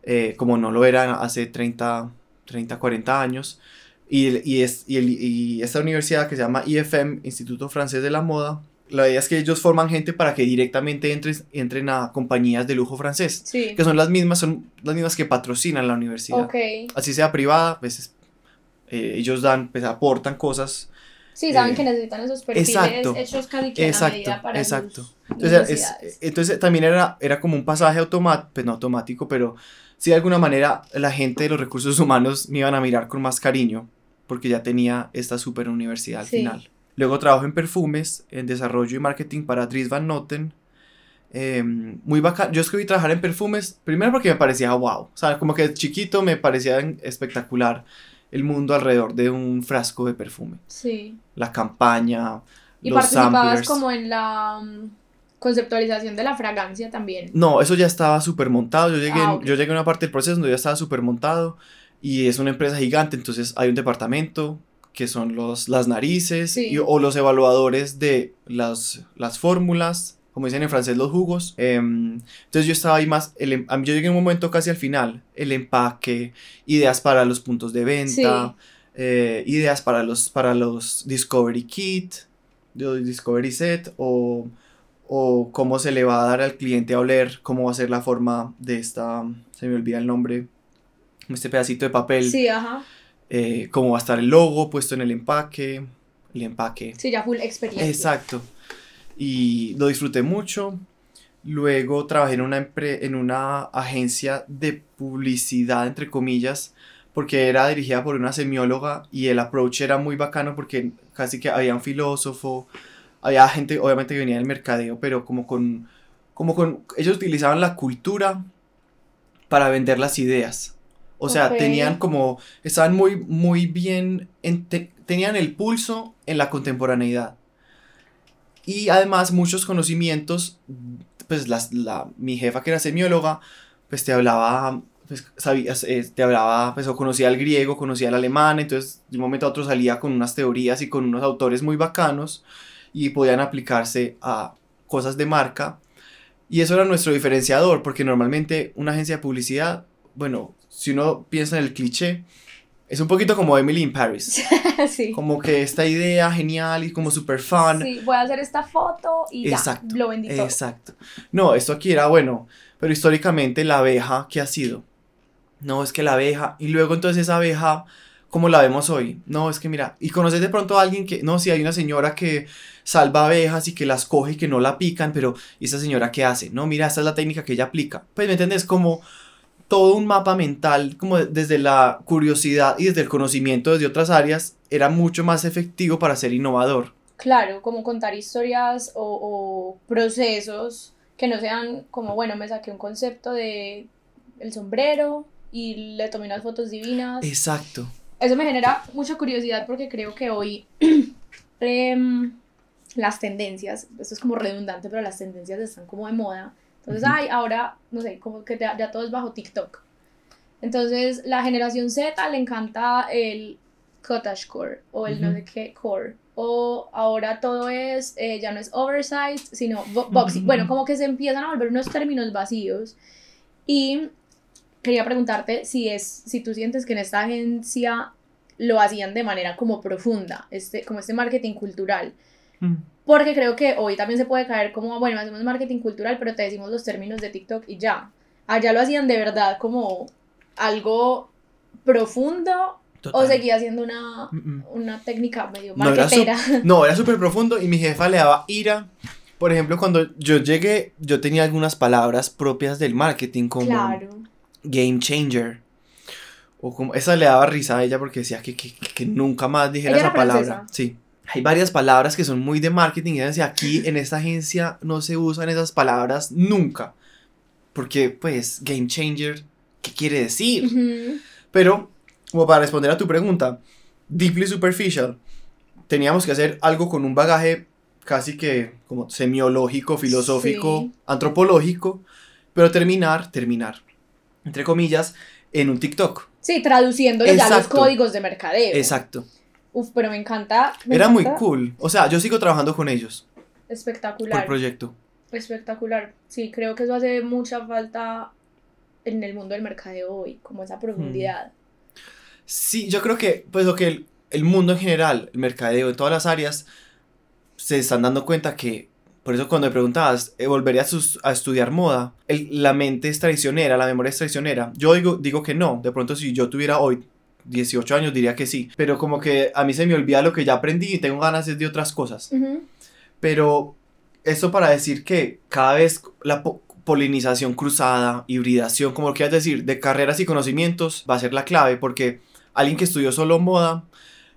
eh, como no lo era hace 30, 30 40 años. Y, y, es, y, el- y esta universidad que se llama IFM, Instituto Francés de la Moda, la idea es que ellos forman gente para que directamente entren, entren a compañías de lujo francés,
Sí.
que son las mismas, son las mismas que patrocinan la universidad.
Ok.
Así sea privada, pues es- eh, ellos dan, pues aportan cosas
Sí, saben
Eh,
que necesitan esos perfiles
exacto,
hechos casi que a
exacto,
medida para
exacto.
sus
Entonces, es- entonces también era, era como un pasaje automático, pues no automático, pero sí de alguna manera la gente de los recursos humanos me iban a mirar con más cariño porque ya tenía esta super universidad al
Sí.
final. Luego trabajo en perfumes, en desarrollo y marketing para Dries Van Noten. Eh, muy bacán. Yo escogí trabajar en perfumes, primero porque me parecía wow. O sea, como que chiquito me parecía espectacular el mundo alrededor de un frasco de perfume.
Sí.
La campaña,
Y
los
participabas
samplers.
como en la mm, conceptualización de la fragancia también.
No, eso ya estaba súper montado. Yo llegué,
Ah,
yo llegué a una parte del proceso donde ya estaba súper montado y es una empresa gigante, entonces hay un departamento que son los, las narices
Sí.
y- o los evaluadores de las, las fórmulas, como dicen en francés, los jugos. Em, entonces yo estaba ahí más, el em- yo llegué a un momento casi al final, el empaque, ideas para los puntos de venta, eh, ideas para los, para los Discovery Kit, Discovery Set o o cómo se le va a dar al cliente a oler, cómo va a ser la forma de esta, se me olvida el nombre, este pedacito de papel,
Sí, ajá.
eh, cómo va a estar el logo puesto en el empaque, el empaque.
Sí, ya full experiencia.
Exacto. Y lo disfruté mucho. Luego trabajé en una, en una agencia de publicidad, entre comillas, porque era dirigida por una semióloga y el approach era muy bacano porque casi que había un filósofo, había gente obviamente que venía del mercadeo, pero como con, como con, ellos utilizaban la cultura para vender las ideas. O sea, tenían como, estaban muy, muy bien, en- te- tenían el pulso en la contemporaneidad. Y además muchos conocimientos, pues las, la, mi jefa que era semióloga, pues te hablaba, pues sabías, eh, te hablaba, pues o conocía el griego, conocía el alemán, entonces de un momento a otro salía con unas teorías y con unos autores muy bacanos y podían aplicarse a cosas de marca. Y eso era nuestro diferenciador, porque normalmente una agencia de publicidad, bueno, si uno piensa en el cliché, es un poquito como Emily in Paris. <laughs>
sí.
Como que esta idea genial y como super fan.
Sí, voy a hacer esta foto y
Exacto,
ya, lo vendí todo.
Exacto. No, esto aquí era bueno, pero históricamente la abeja, ¿qué ha sido? No, es que la abeja, y luego entonces esa abeja, ¿cómo la vemos hoy? No, es que mira, y conoces de pronto a alguien que, no, si hay una señora que salva abejas y que las coge y que no la pican, pero ¿y esa señora qué hace? No, mira, esta es la técnica que ella aplica. Pues, ¿me entiendes? Como todo un mapa mental, como de- desde la curiosidad y desde el conocimiento desde otras áreas, era mucho más efectivo para ser innovador.
Claro, como contar historias o, o procesos que no sean como, bueno, me saqué un concepto de el sombrero y le tomé unas fotos divinas.
Exacto.
Eso me genera mucha curiosidad porque creo que hoy <clears throat> em, las tendencias, esto es como redundante, pero las tendencias están como de moda. Entonces, ay, ahora, no sé, como que ya, ya todo es bajo TikTok. Entonces, la generación Z le encanta el cottagecore o el no
Ujú.
sé qué core. O ahora todo es, eh, ya no es oversized, sino bo- boxy.
Ujú.
Bueno, como que se empiezan a volver unos términos vacíos. Y quería preguntarte si es, si tú sientes que en esta agencia lo hacían de manera como profunda, este, como este marketing cultural.
Mm.
Porque creo que hoy también se puede caer como, bueno, hacemos marketing cultural, pero te decimos los términos de TikTok y ya. Allá lo hacían de verdad como algo profundo o seguía siendo una,
Mm, mm.
una técnica medio
No, era
marketera.
No, era súper profundo y mi jefa le daba ira. Por ejemplo, cuando yo llegué, yo tenía algunas palabras propias del marketing como
Claro.
game changer. O como, esa le daba risa a ella porque decía que, que, que nunca más dijera esa palabra. Sí. Hay varias palabras que son muy de marketing y decía, aquí en esta agencia no se usan esas palabras nunca. Porque, pues, game changer, ¿qué quiere decir? Pero, como para responder a tu pregunta, deeply superficial, teníamos que hacer algo con un bagaje casi que como semiológico, filosófico,
Sí.
antropológico, pero terminar, terminar, entre comillas, en un TikTok.
Sí, traduciéndolo ya a los
Exacto.
códigos de mercadeo.
Exacto.
Uf, pero me encanta. me
Era muy cool. O sea, yo sigo trabajando con ellos por
Espectacular.
proyecto.
Espectacular. Sí, creo que eso hace mucha falta en el mundo del mercadeo hoy, como esa profundidad.
Sí, yo creo que, pues lo que el, el mundo en general, el mercadeo, en todas las áreas, se están dando cuenta que, por eso cuando me preguntabas, eh, ¿volvería a, sus- a estudiar moda? El- la mente es traicionera, la memoria es traicionera. Yo digo, digo que no, de pronto si yo tuviera hoy 18 años diría que sí, pero como que a mí se me olvida lo que ya aprendí y tengo ganas de otras cosas. Pero esto para decir que cada vez la po- polinización cruzada, hibridación, como lo quieras decir, de carreras y conocimientos va a ser la clave porque alguien que estudió solo moda,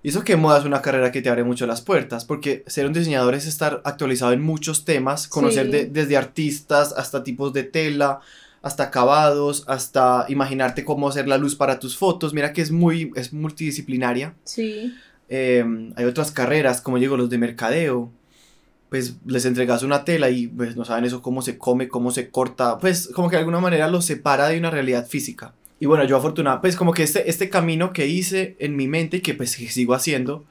y eso que moda es una carrera que te abre mucho las puertas, porque ser un diseñador es estar actualizado en muchos temas, conocer
Sí.
de- desde artistas hasta tipos de tela, hasta acabados, hasta imaginarte cómo hacer la luz para tus fotos. Mira que es muy, es multidisciplinaria.
Sí.
Eh, hay otras carreras, como digo, los de mercadeo. Pues les entregas una tela y pues no saben eso cómo se come, cómo se corta. Pues como que de alguna manera los separa de una realidad física. Y bueno, yo afortunado, pues como que este, este camino que hice en mi mente y que pues que sigo haciendo,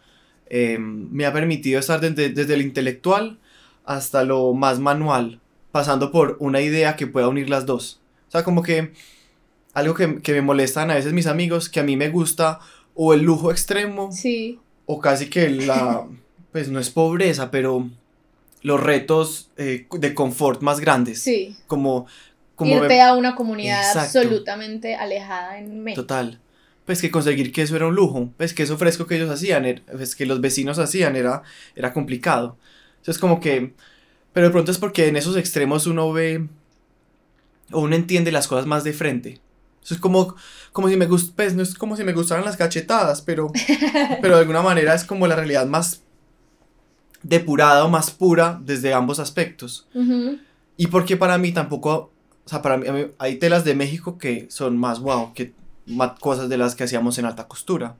eh, me ha permitido estar desde, desde el intelectual hasta lo más manual, pasando por una idea que pueda unir las dos. O sea, como que algo que, que me molestan a veces mis amigos, que a mí me gusta o el lujo extremo
Sí.
o casi que la, <laughs> pues no es pobreza, pero los retos eh, de confort más grandes.
Sí.
Como, como
Irte
me-
a una comunidad
Exacto.
absolutamente alejada en México.
total. Pues que conseguir que eso era un lujo, pues que eso fresco que ellos hacían, er- pues que los vecinos hacían era, era complicado. Entonces como que, pero de pronto es porque en esos extremos uno ve uno entiende las cosas más de frente. Eso es como, como si me gust, pues no es como si me gustaran las cachetadas, pero, <laughs> pero de alguna manera es como la realidad más depurada o más pura desde ambos aspectos. Y porque para mí tampoco, o sea, para mí, hay telas de México que son más wow, que más cosas de las que hacíamos en alta costura.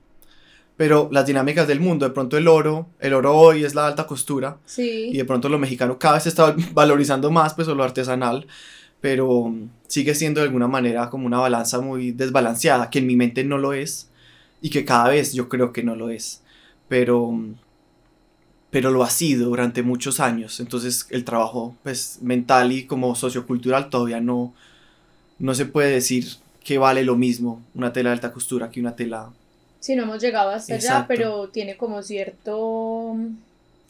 Pero las dinámicas del mundo, de pronto el oro, el oro hoy es la alta costura
Sí.
y de pronto lo mexicano cada vez se está valorizando más, pues o lo artesanal, pero sigue siendo de alguna manera como una balanza muy desbalanceada, que en mi mente no lo es y que cada vez yo creo que no lo es. Pero pero lo ha sido durante muchos años. Entonces el trabajo pues, mental y como sociocultural todavía no, no se puede decir que vale lo mismo una tela de alta costura que una tela...
Sí, no hemos llegado hasta allá,
Exacto.
pero tiene como cierto...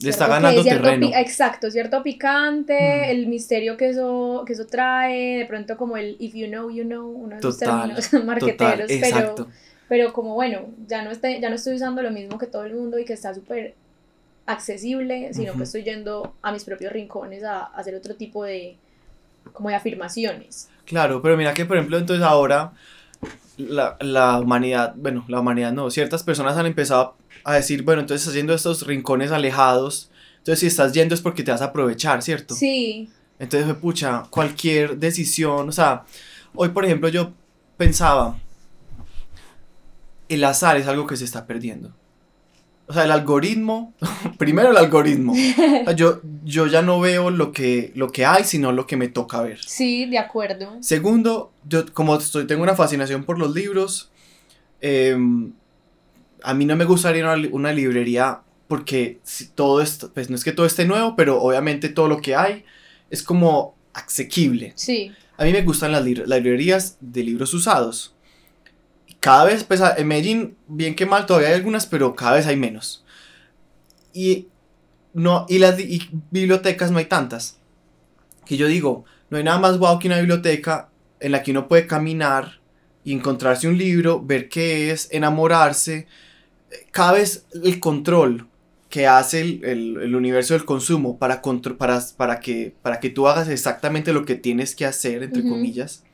Le está ganando terreno.
exacto, cierto picante,
Mm.
el misterio que eso, que eso trae, de pronto como el if you know, you know, uno de
Total,
términos <laughs>
Total,
marqueteros, pero, pero como bueno, ya no, estoy, ya no estoy usando lo mismo que todo el mundo y que está súper accesible, sino que estoy yendo a mis propios rincones a, a hacer otro tipo de, como de afirmaciones.
Claro, pero mira que por ejemplo entonces ahora la, la humanidad, bueno, la humanidad no, ciertas personas han empezado a decir, bueno, entonces haciendo estos rincones alejados, entonces si estás yendo es porque te vas a aprovechar, ¿cierto?
Sí,
Entonces, pucha, cualquier decisión, o sea, hoy por ejemplo yo pensaba, el azar es algo que se está perdiendo. o sea, el algoritmo, <laughs> primero el algoritmo. O sea, yo, yo ya no veo lo que, lo que hay, sino lo que me toca ver.
Sí, de acuerdo.
Segundo, yo como estoy, tengo una fascinación por los libros, em, a mí no me gustaría una, li- una librería porque si todo esto, pues no es que todo esté nuevo, pero obviamente todo lo que hay es como asequible.
Sí.
A mí me gustan las, libr- las librerías de libros usados. Y Cada vez, pues en Medellín, bien que mal, todavía hay algunas, pero cada vez hay menos. Y, no, y las y bibliotecas no hay tantas. Que yo digo, no hay nada más guau que una biblioteca en la que uno puede caminar y encontrarse un libro, ver qué es, enamorarse. Cada vez el control que hace el, el- el universo del consumo para, contro- para, para, que, para que tú hagas exactamente lo que tienes que hacer, entre comillas,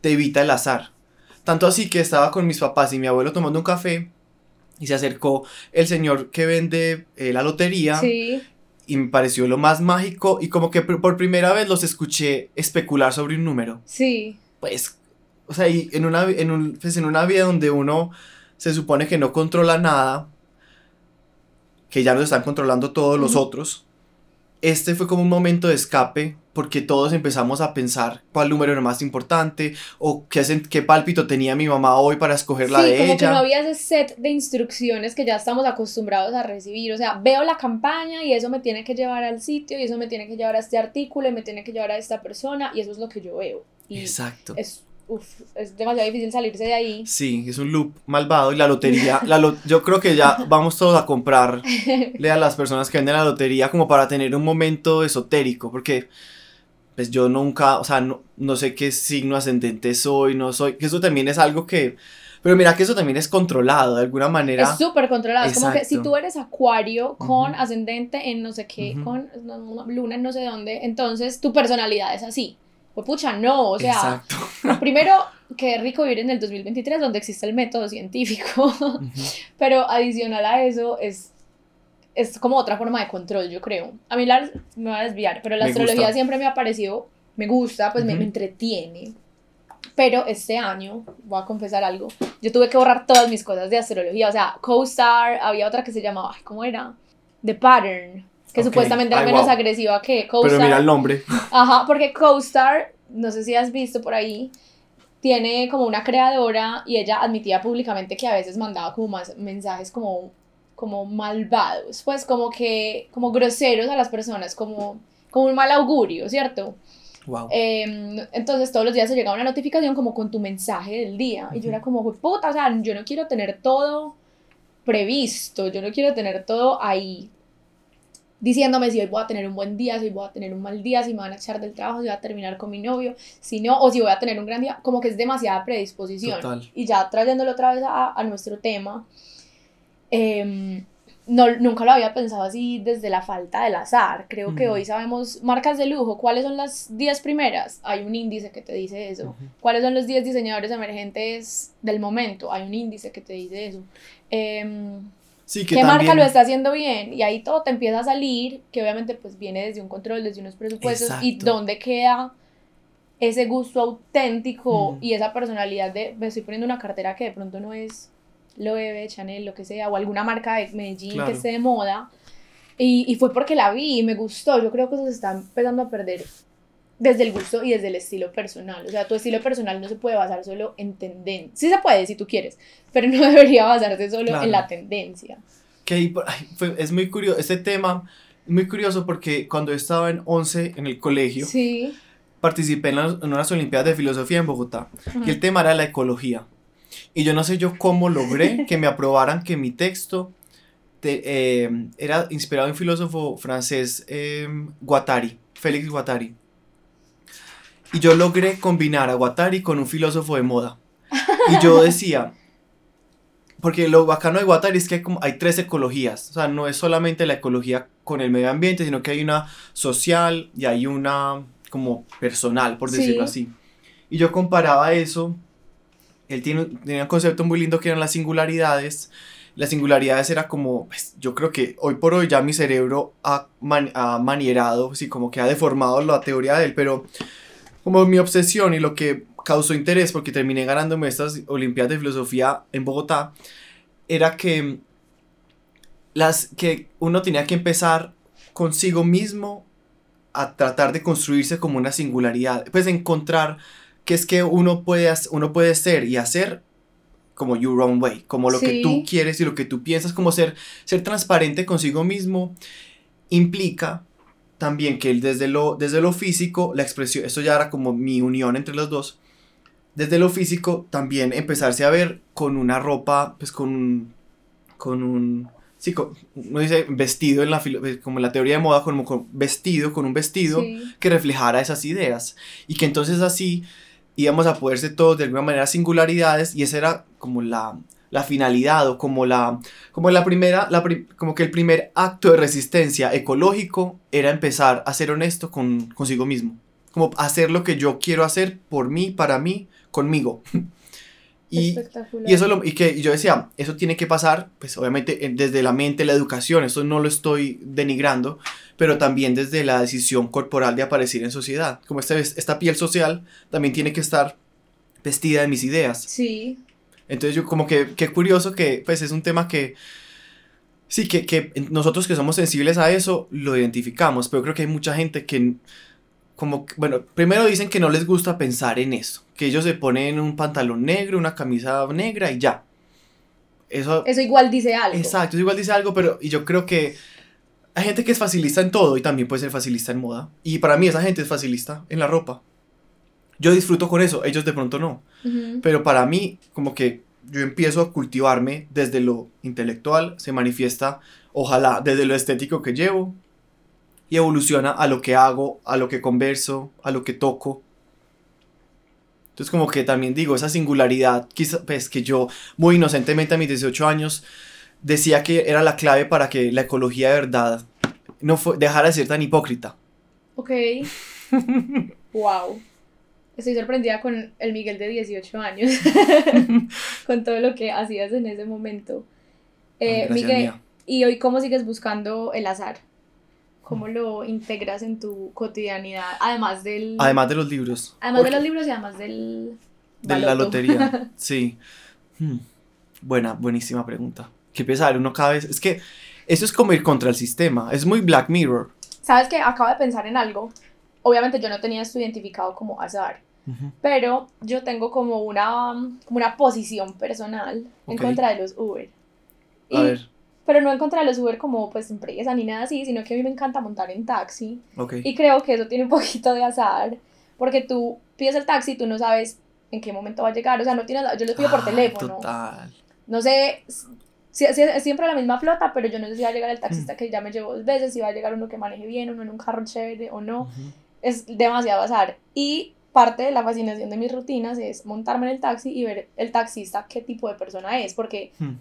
te evita el azar. Tanto así que estaba con mis papás y mi abuelo tomando un café y se acercó el señor que vende eh, la lotería
Sí.
y me pareció lo más mágico y como que por primera vez los escuché especular sobre un número.
Sí.
Pues, o sea, y en una, en, un, pues, en una vida donde uno se supone que no controla nada, que ya nos están controlando todos los otros, este fue como un momento de escape porque todos empezamos a pensar cuál número era más importante o qué, qué pálpito tenía mi mamá hoy para escoger la
sí,
de
como que no
ella.
había ese set de instrucciones que ya estamos acostumbrados a recibir. O sea, veo la campaña y eso me tiene que llevar al sitio y eso me tiene que llevar a este artículo y me tiene que llevar a esta persona y eso es lo que yo veo. Y
Exacto.
es, uf, es demasiado difícil salirse de ahí.
Sí, es un loop malvado y la lotería, la lo- yo creo que ya vamos todos a comprarle a las personas que venden la lotería como para tener un momento esotérico, porque pues yo nunca, o sea, no, no sé qué signo ascendente soy, no soy, que eso también es algo que, pero mira que eso también es controlado de alguna manera.
Es súper controlado. Es como que si
Exacto.
tú eres acuario con ascendente en no sé qué, con luna en no sé dónde, entonces tu personalidad es así. Pues pucha, no, o sea,
Exacto.
primero, qué rico vivir en el 2023 donde existe el método científico,
Ujú.
pero adicional a eso es, es como otra forma de control, yo creo. A mí la, me voy a desviar, pero la
Me
astrología
gusta.
siempre me ha parecido, me gusta, pues me,
Ujú.
me entretiene. Pero este año, voy a confesar algo, yo tuve que borrar todas mis cosas de astrología. O sea, CoStar, había otra que se llamaba, ¿cómo era? The Pattern, que supuestamente era
Ay,
menos
wow.
agresiva que
Pero
CoStar.
mira el nombre. <laughs>
Ajá, porque CoStar, no sé si has visto por ahí, tiene como una creadora y ella admitía públicamente que a veces mandaba como más mensajes como, como malvados, pues como que, como groseros a las personas, como, como un mal augurio, ¿cierto?
Wow.
Em, entonces todos los días se llegaba una notificación como con tu mensaje del día. Y yo era como, "Jue puta, o sea, yo no quiero tener todo previsto, yo no quiero tener todo ahí diciéndome si hoy voy a tener un buen día, si hoy voy a tener un mal día, si me van a echar del trabajo, si voy a terminar con mi novio, si no, o si voy a tener un gran día, como que es demasiada predisposición.
Total.
Y ya trayéndolo otra vez a, a nuestro tema, em, no, nunca lo había pensado así desde la falta del azar. Creo que hoy sabemos marcas de lujo, cuáles son las 10 primeras. Hay un índice que te dice eso. ¿Cuáles son los 10 diseñadores emergentes del momento? Hay un índice que te dice eso. Em,
Sí, que
¿Qué marca
también-
lo está haciendo bien? Y ahí todo te empieza a salir, que obviamente pues viene desde un control, desde unos presupuestos y
Exacto.
dónde queda ese gusto auténtico
Mm.
y esa personalidad de me estoy poniendo una cartera que de pronto no es Loewe, Chanel, lo que sea, o alguna marca de Medellín
Claro.
que esté de moda. Y, y fue porque la vi y me gustó. Yo creo que eso se está empezando a perder desde el gusto y desde el estilo personal. O sea, tu estilo personal no se puede basar solo en tendencia. Sí se puede si tú quieres, pero no <laughs> debería basarse solo
Claro.
en la tendencia.
que es muy curioso, este tema es muy curioso porque cuando estaba en 11 en el colegio,
Sí.
participé en, las- en unas Olimpiadas de Filosofía en Bogotá y el tema era la ecología. Y yo no sé yo cómo logré <laughs> que me aprobaran que mi texto te- eh, era inspirado en un filósofo francés, eh, Guattari, Félix Guattari. Y yo logré combinar a Guattari con un filósofo de moda. Y yo <laughs> decía, porque lo bacano de Guattari es que hay, como, hay tres ecologías. O sea, no es solamente la ecología con el medio ambiente, sino que hay una social y hay una como personal, por
Sí.
decirlo así. Y yo comparaba eso. Él tiene, tenía un concepto muy lindo que eran las singularidades. Las singularidades era como, pues, yo creo que hoy por hoy ya mi cerebro ha, man- ha manierado, sí, como que ha deformado la teoría de él, pero como mi obsesión y lo que causó interés, porque terminé ganándome estas Olimpiadas de Filosofía en Bogotá, era que las que uno tenía que empezar consigo mismo a tratar de construirse como una singularidad, pues encontrar que es que uno puede, uno puede ser y hacer como your own way, como lo que tú quieres y lo que tú piensas, como ser, ser transparente consigo mismo implica también que desde lo, desde lo físico, la expresión, esto ya era como mi unión entre los dos, desde lo físico también empezarse a ver con una ropa, pues con, con un, sí, uno dice vestido en la, eh, como en la teoría de moda, como con vestido, con un vestido que reflejara esas ideas. Y que entonces así íbamos a poder ser todos de alguna manera singularidades y esa era como la, la finalidad o como la, como la primera, la como que el primer acto de resistencia ecológico era empezar a ser honesto con, consigo mismo, como hacer lo que yo quiero hacer por mí, para mí, conmigo. <laughs> Y, y eso lo, y que yo decía, eso tiene que pasar, pues obviamente desde la mente, la educación, eso no lo estoy denigrando, pero también desde la decisión corporal de aparecer en sociedad. Como esta, esta piel social también tiene que estar vestida de mis ideas.
Sí.
Entonces yo como que, qué curioso que pues es un tema que, sí, que, que nosotros que somos sensibles a eso lo identificamos, pero creo que hay mucha gente que como, bueno, primero dicen que no les gusta pensar en eso, que ellos se ponen un pantalón negro, una camisa negra y ya. Eso,
eso igual dice algo.
Exacto, eso igual dice algo, pero y yo creo que hay gente que es facilista en todo y también puede ser facilista en moda. Y para mí esa gente es facilista en la ropa. Yo disfruto con eso, ellos de pronto no. Pero para mí, como que yo empiezo a cultivarme desde lo intelectual, se manifiesta, ojalá, desde lo estético que llevo, y evoluciona a lo que hago, a lo que converso, a lo que toco. Entonces como que también digo, esa singularidad, quizás, pues que yo muy inocentemente a mis 18 años decía que era la clave para que la ecología de verdad no dejara de ser tan hipócrita.
Ok. <laughs> wow. Estoy sorprendida con el Miguel de 18 años, <laughs> con todo lo que hacías en ese momento. Eh, Miguel, ¿y hoy cómo sigues buscando el azar? ¿Cómo lo integras en tu cotidianidad? Además del...
Además de los libros.
Además de los libros y además del...
De la lotería, <laughs> sí. Hmm. Buena, buenísima pregunta. Qué pesar, uno cada vez... Es que eso es como ir contra el sistema, es muy Black Mirror.
¿Sabes qué? Acabo de pensar en algo. Obviamente yo no tenía esto identificado como azar, pero yo tengo como una, como una posición personal en contra de los Uber.
A ver
pero no en contra de los Uber como pues empresa ni nada así, sino que a mí me encanta montar en taxi. Y creo que eso tiene un poquito de azar, porque tú pides el taxi y tú no sabes en qué momento va a llegar, o sea, no tienes, yo lo pido por ah, teléfono.
Total.
No sé, si, es siempre la misma flota, pero yo no sé si va a llegar el taxista mm. que ya me llevo dos veces, si va a llegar uno que maneje bien, uno en un carro chévere o no. Es demasiado azar. Y parte de la fascinación de mis rutinas es montarme en el taxi y ver el taxista qué tipo de persona es, porque hmm.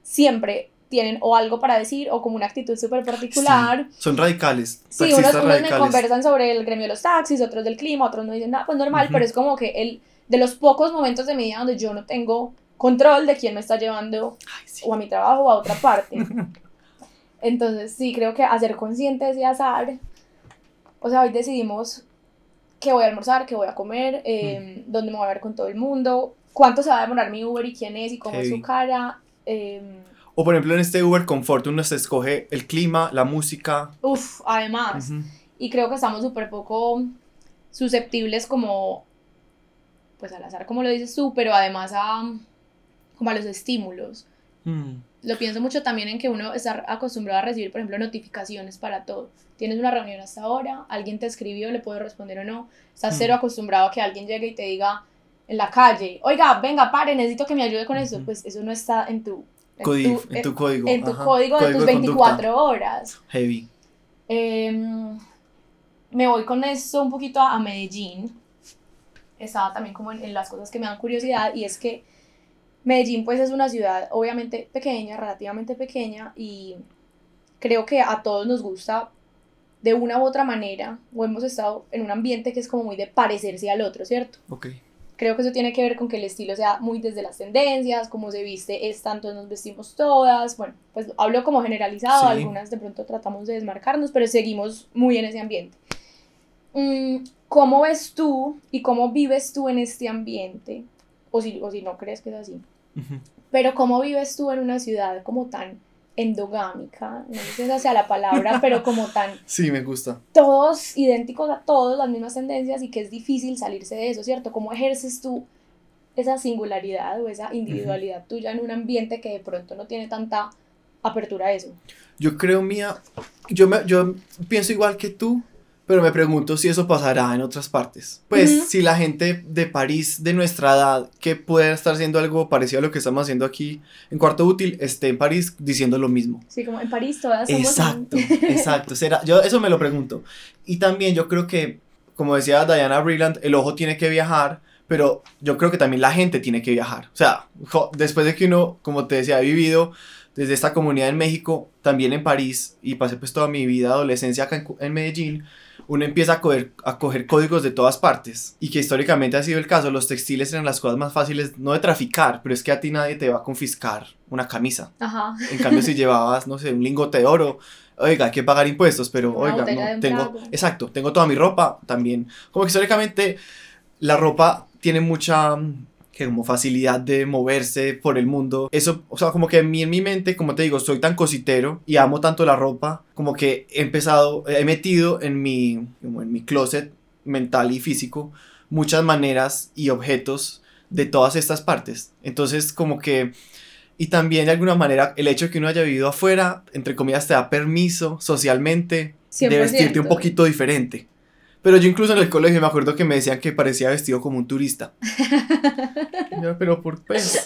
siempre tienen o algo para decir o como una actitud súper particular.
son radicales.
Sí, unos, me conversan sobre el gremio de los taxis, otros del clima, otros no dicen nada, pues normal, pero es como que el, de los pocos momentos de mi vida donde yo no tengo control de quién me está llevando o a mi trabajo o a otra parte. <laughs> Entonces sí, creo que hacer consciente de ese azar, o sea, hoy decidimos qué voy a almorzar, qué voy a comer, eh, dónde me voy a ver con todo el mundo, cuánto se va a demorar mi Uber y quién es y cómo es su cara. Eh,
o por ejemplo en este Uber Comfort uno se escoge el clima, la música.
Uf, además. Y creo que estamos súper poco susceptibles como, pues al azar como lo dices tú, pero además a, como a los estímulos. Mm. Lo pienso mucho también en que uno está acostumbrado a recibir, por ejemplo, notificaciones para todo. Tienes una reunión hasta ahora, alguien te escribió, le puedo responder o no. Estás mm. cero acostumbrado a que alguien llegue y te diga en la calle, oiga, venga, pare, necesito que me ayude con eso. Pues eso no está en tu
en, tu, en tu código.
En tu código de tus 24 horas.
Heavy.
Em, me voy con esto un poquito a, Medellín. Estaba también como en, las cosas que me dan curiosidad y es que Medellín pues es una ciudad obviamente pequeña, relativamente pequeña y creo que a todos nos gusta de una u otra manera o hemos estado en un ambiente que es como muy de parecerse al otro, ¿cierto?
Ok.
Creo que eso tiene que ver con que el estilo sea muy desde las tendencias, como se viste es tanto nos vestimos todas. Bueno, pues hablo como generalizado, algunas de pronto tratamos de desmarcarnos, pero seguimos muy en ese ambiente. Mm, ¿Cómo ves tú y cómo vives tú en este ambiente? O si, o si no crees que es así. Pero ¿cómo vives tú en una ciudad como tan endogámica, no sé si esa sea la palabra, <laughs> pero como tan
Sí, me gusta.
todos idénticos a todos, las mismas tendencias y que es difícil salirse de eso, ¿cierto? ¿Cómo ejerces tú esa singularidad o esa individualidad tuya en un ambiente que de pronto no tiene tanta apertura a eso?
Yo creo, mía, yo, me, yo pienso igual que tú, pero me pregunto si eso pasará en otras partes. Pues si la gente de París de nuestra edad, que puede estar haciendo algo parecido a lo que estamos haciendo aquí en Cuarto Útil, esté en París diciendo lo mismo.
Sí, como en París todas somos...
Exacto, <laughs> exacto. Será, yo eso me lo pregunto. Y también yo creo que, como decía Diana Brilland, el ojo tiene que viajar, pero yo creo que también la gente tiene que viajar. O sea, jo- después de que uno, como te decía, ha vivido desde esta comunidad en México, también en París, y pasé pues toda mi vida, adolescencia acá en, en Medellín, uno empieza a coger, a coger códigos de todas partes. Y que históricamente ha sido el caso, los textiles eran las cosas más fáciles, no de traficar, pero es que a ti nadie te va a confiscar una camisa.
Ajá.
En cambio, si <laughs> llevabas, no sé, un lingote de oro, oiga, hay que pagar impuestos, pero
Una
oiga, no, tengo, exacto, tengo toda mi ropa también. Como que históricamente la ropa tiene mucha que como facilidad de moverse por el mundo. Eso, o sea, como que en mí, en mi mente, como te digo, soy tan cositero y amo tanto la ropa, como que he empezado, he metido en mi, como en mi closet mental y físico muchas maneras y objetos de todas estas partes. Entonces, como que y también de alguna manera el hecho de que uno haya vivido afuera, entre comillas, te da permiso socialmente de
100%.
vestirte un poquito diferente. Pero yo incluso en el colegio me acuerdo que me decían que parecía vestido como un turista. Yo, pero por pues.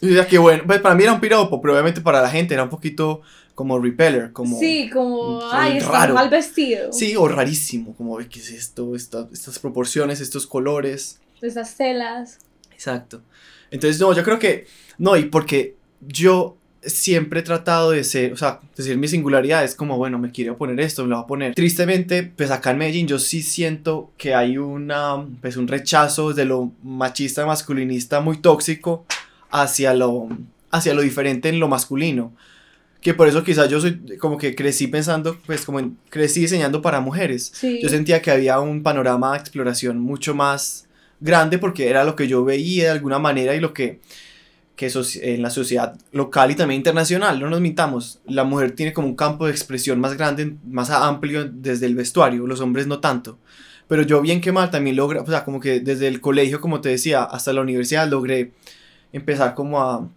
Y yo decía que bueno, pues para mí era un piropo, pero obviamente para la gente era un poquito como repeller, como...
Sí, como, ay,
raro.
mal vestido.
Sí, o rarísimo, como, "Ay, ¿qué es esto? Esta- estas proporciones, estos colores.
Esas telas.
Exacto. Entonces, no, yo creo que, no, y porque yo siempre he tratado de ser, o sea, decir mi singularidad es como, bueno, me quiero poner esto, me lo voy a poner. Tristemente, pues acá en Medellín yo sí siento que hay una, pues un rechazo de lo machista, masculinista muy tóxico hacia lo, hacia lo diferente en lo masculino. Que por eso quizás yo soy, como que crecí pensando, pues como en- crecí diseñando para mujeres.
Sí.
Yo sentía que había un panorama de exploración mucho más grande porque era lo que yo veía de alguna manera y lo que, que en la sociedad local y también internacional, no nos mintamos, la mujer tiene como un campo de expresión más grande, más amplio desde el vestuario, los hombres no tanto. Pero yo bien que mal también logré, o sea, como que desde el colegio, como te decía, hasta la universidad logré empezar como a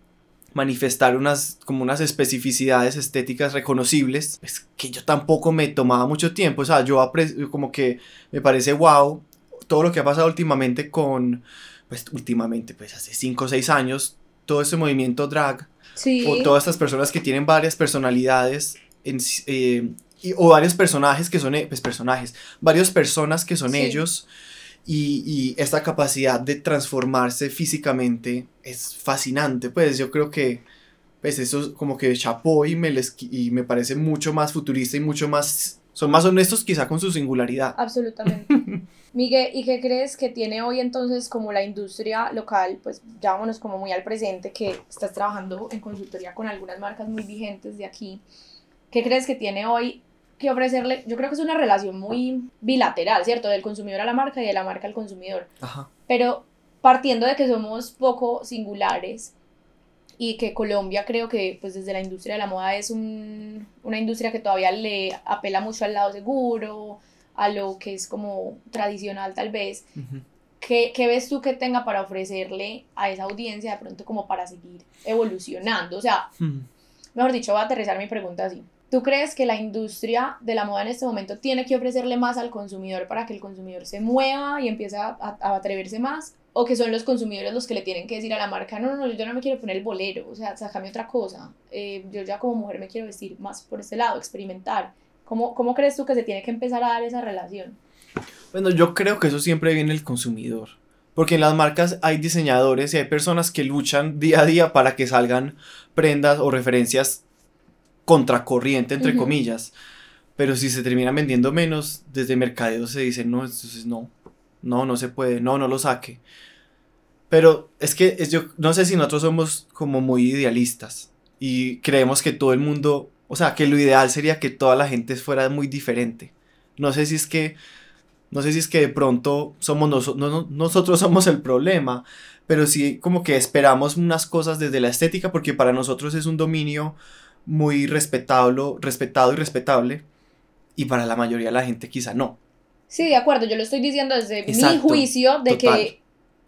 manifestar unas como unas especificidades estéticas reconocibles es que yo tampoco me tomaba mucho tiempo o sea yo como que me parece wow todo lo que ha pasado últimamente con pues últimamente pues hace 5 o 6 años todo ese movimiento drag
Sí.
o todas estas personas que tienen varias personalidades en eh, y- o varios personajes que son eh, pues personajes varias personas que son
Sí.
ellos y, y esta capacidad de transformarse físicamente es fascinante pues yo creo que pues eso como que chapó y me les y me parece mucho más futurista y mucho más son más honestos quizá con su singularidad
Absolutamente. <laughs> Miguel, ¿y qué crees que tiene hoy entonces como la industria local? Pues ya vámonos como muy al presente, que estás trabajando en consultoría con algunas marcas muy vigentes de aquí. ¿Qué crees que tiene hoy que ofrecerle? Yo creo que es una relación muy bilateral, ¿cierto? Del consumidor a la marca y de la marca al consumidor.
Ajá.
Pero partiendo de que somos poco singulares y que Colombia creo que pues desde la industria de la moda es un- una industria que todavía le apela mucho al lado seguro, a lo que es como tradicional tal vez.
Ujú.
¿Qué, qué ves tú que tenga para ofrecerle a esa audiencia de pronto como para seguir evolucionando? O sea, mejor dicho, voy a aterrizar mi pregunta así. ¿Tú crees que la industria de la moda en este momento tiene que ofrecerle más al consumidor para que el consumidor se mueva y empiece a, a- a atreverse más? ¿O que son los consumidores los que le tienen que decir a la marca, no, no, no, yo no me quiero poner el bolero, o sea, sácame otra cosa, Eh, yo ya como mujer me quiero vestir más por este lado, experimentar? ¿Cómo, ¿Cómo crees tú que se tiene que empezar a dar esa relación?
Bueno, yo creo que eso siempre viene del consumidor. Porque en las marcas hay diseñadores y hay personas que luchan día a día para que salgan prendas o referencias contracorriente, entre comillas. Pero si se terminan vendiendo menos, desde mercadeo se dice, no, entonces no, no, no se puede, no, no lo saque. Pero es que es, yo no sé si nosotros somos como muy idealistas y creemos que todo el mundo, o sea, que lo ideal sería que toda la gente fuera muy diferente. No sé si es que no sé si es que de pronto somos noso- no- no- nosotros <laughs> somos el problema, pero sí como que esperamos unas cosas desde la estética porque para nosotros es un dominio muy respetable, respetado y respetable, y para la mayoría de la gente quizá no.
Sí, de acuerdo, yo lo estoy diciendo desde mi juicio de
total.
que,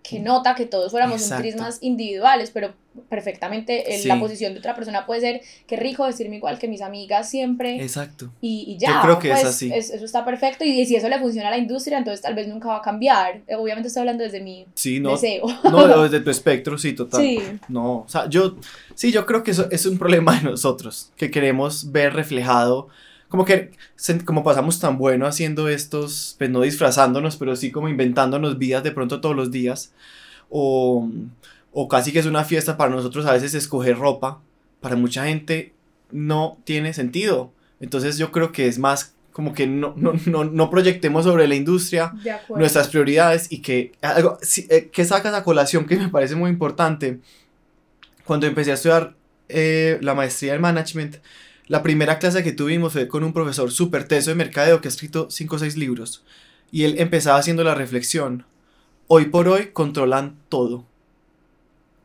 que nota que todos fuéramos un
Exacto.
tris más individuales, pero perfectamente en
Sí.
la posición de otra persona puede ser que rico decirme igual que mis amigas siempre
Exacto.
y, y ya.
Yo creo que es
pues,
así.
eso está perfecto y, si eso le funciona a la industria, entonces tal vez nunca va a cambiar. Eh, Obviamente estoy hablando desde mi
Sí, no,
deseo. <laughs>
no, desde tu espectro, sí, total.
Sí.
No, o sea, yo, sí, yo creo que eso es un problema de nosotros, que queremos ver reflejado, como que, como pasamos tan bueno haciendo estos, pues no disfrazándonos, pero sí como inventándonos vidas de pronto todos los días, o, o casi que es una fiesta para nosotros a veces escoger ropa, para mucha gente no tiene sentido. Entonces yo creo que es más como que no, no, no, no proyectemos sobre la industria nuestras prioridades y que algo sí, eh, que sacas a colación que me parece muy importante cuando empecé a estudiar eh, la maestría en management la primera clase que tuvimos fue con un profesor súper teso de mercadeo que ha escrito 5 o 6 libros y él empezaba haciendo la reflexión hoy por hoy controlan todo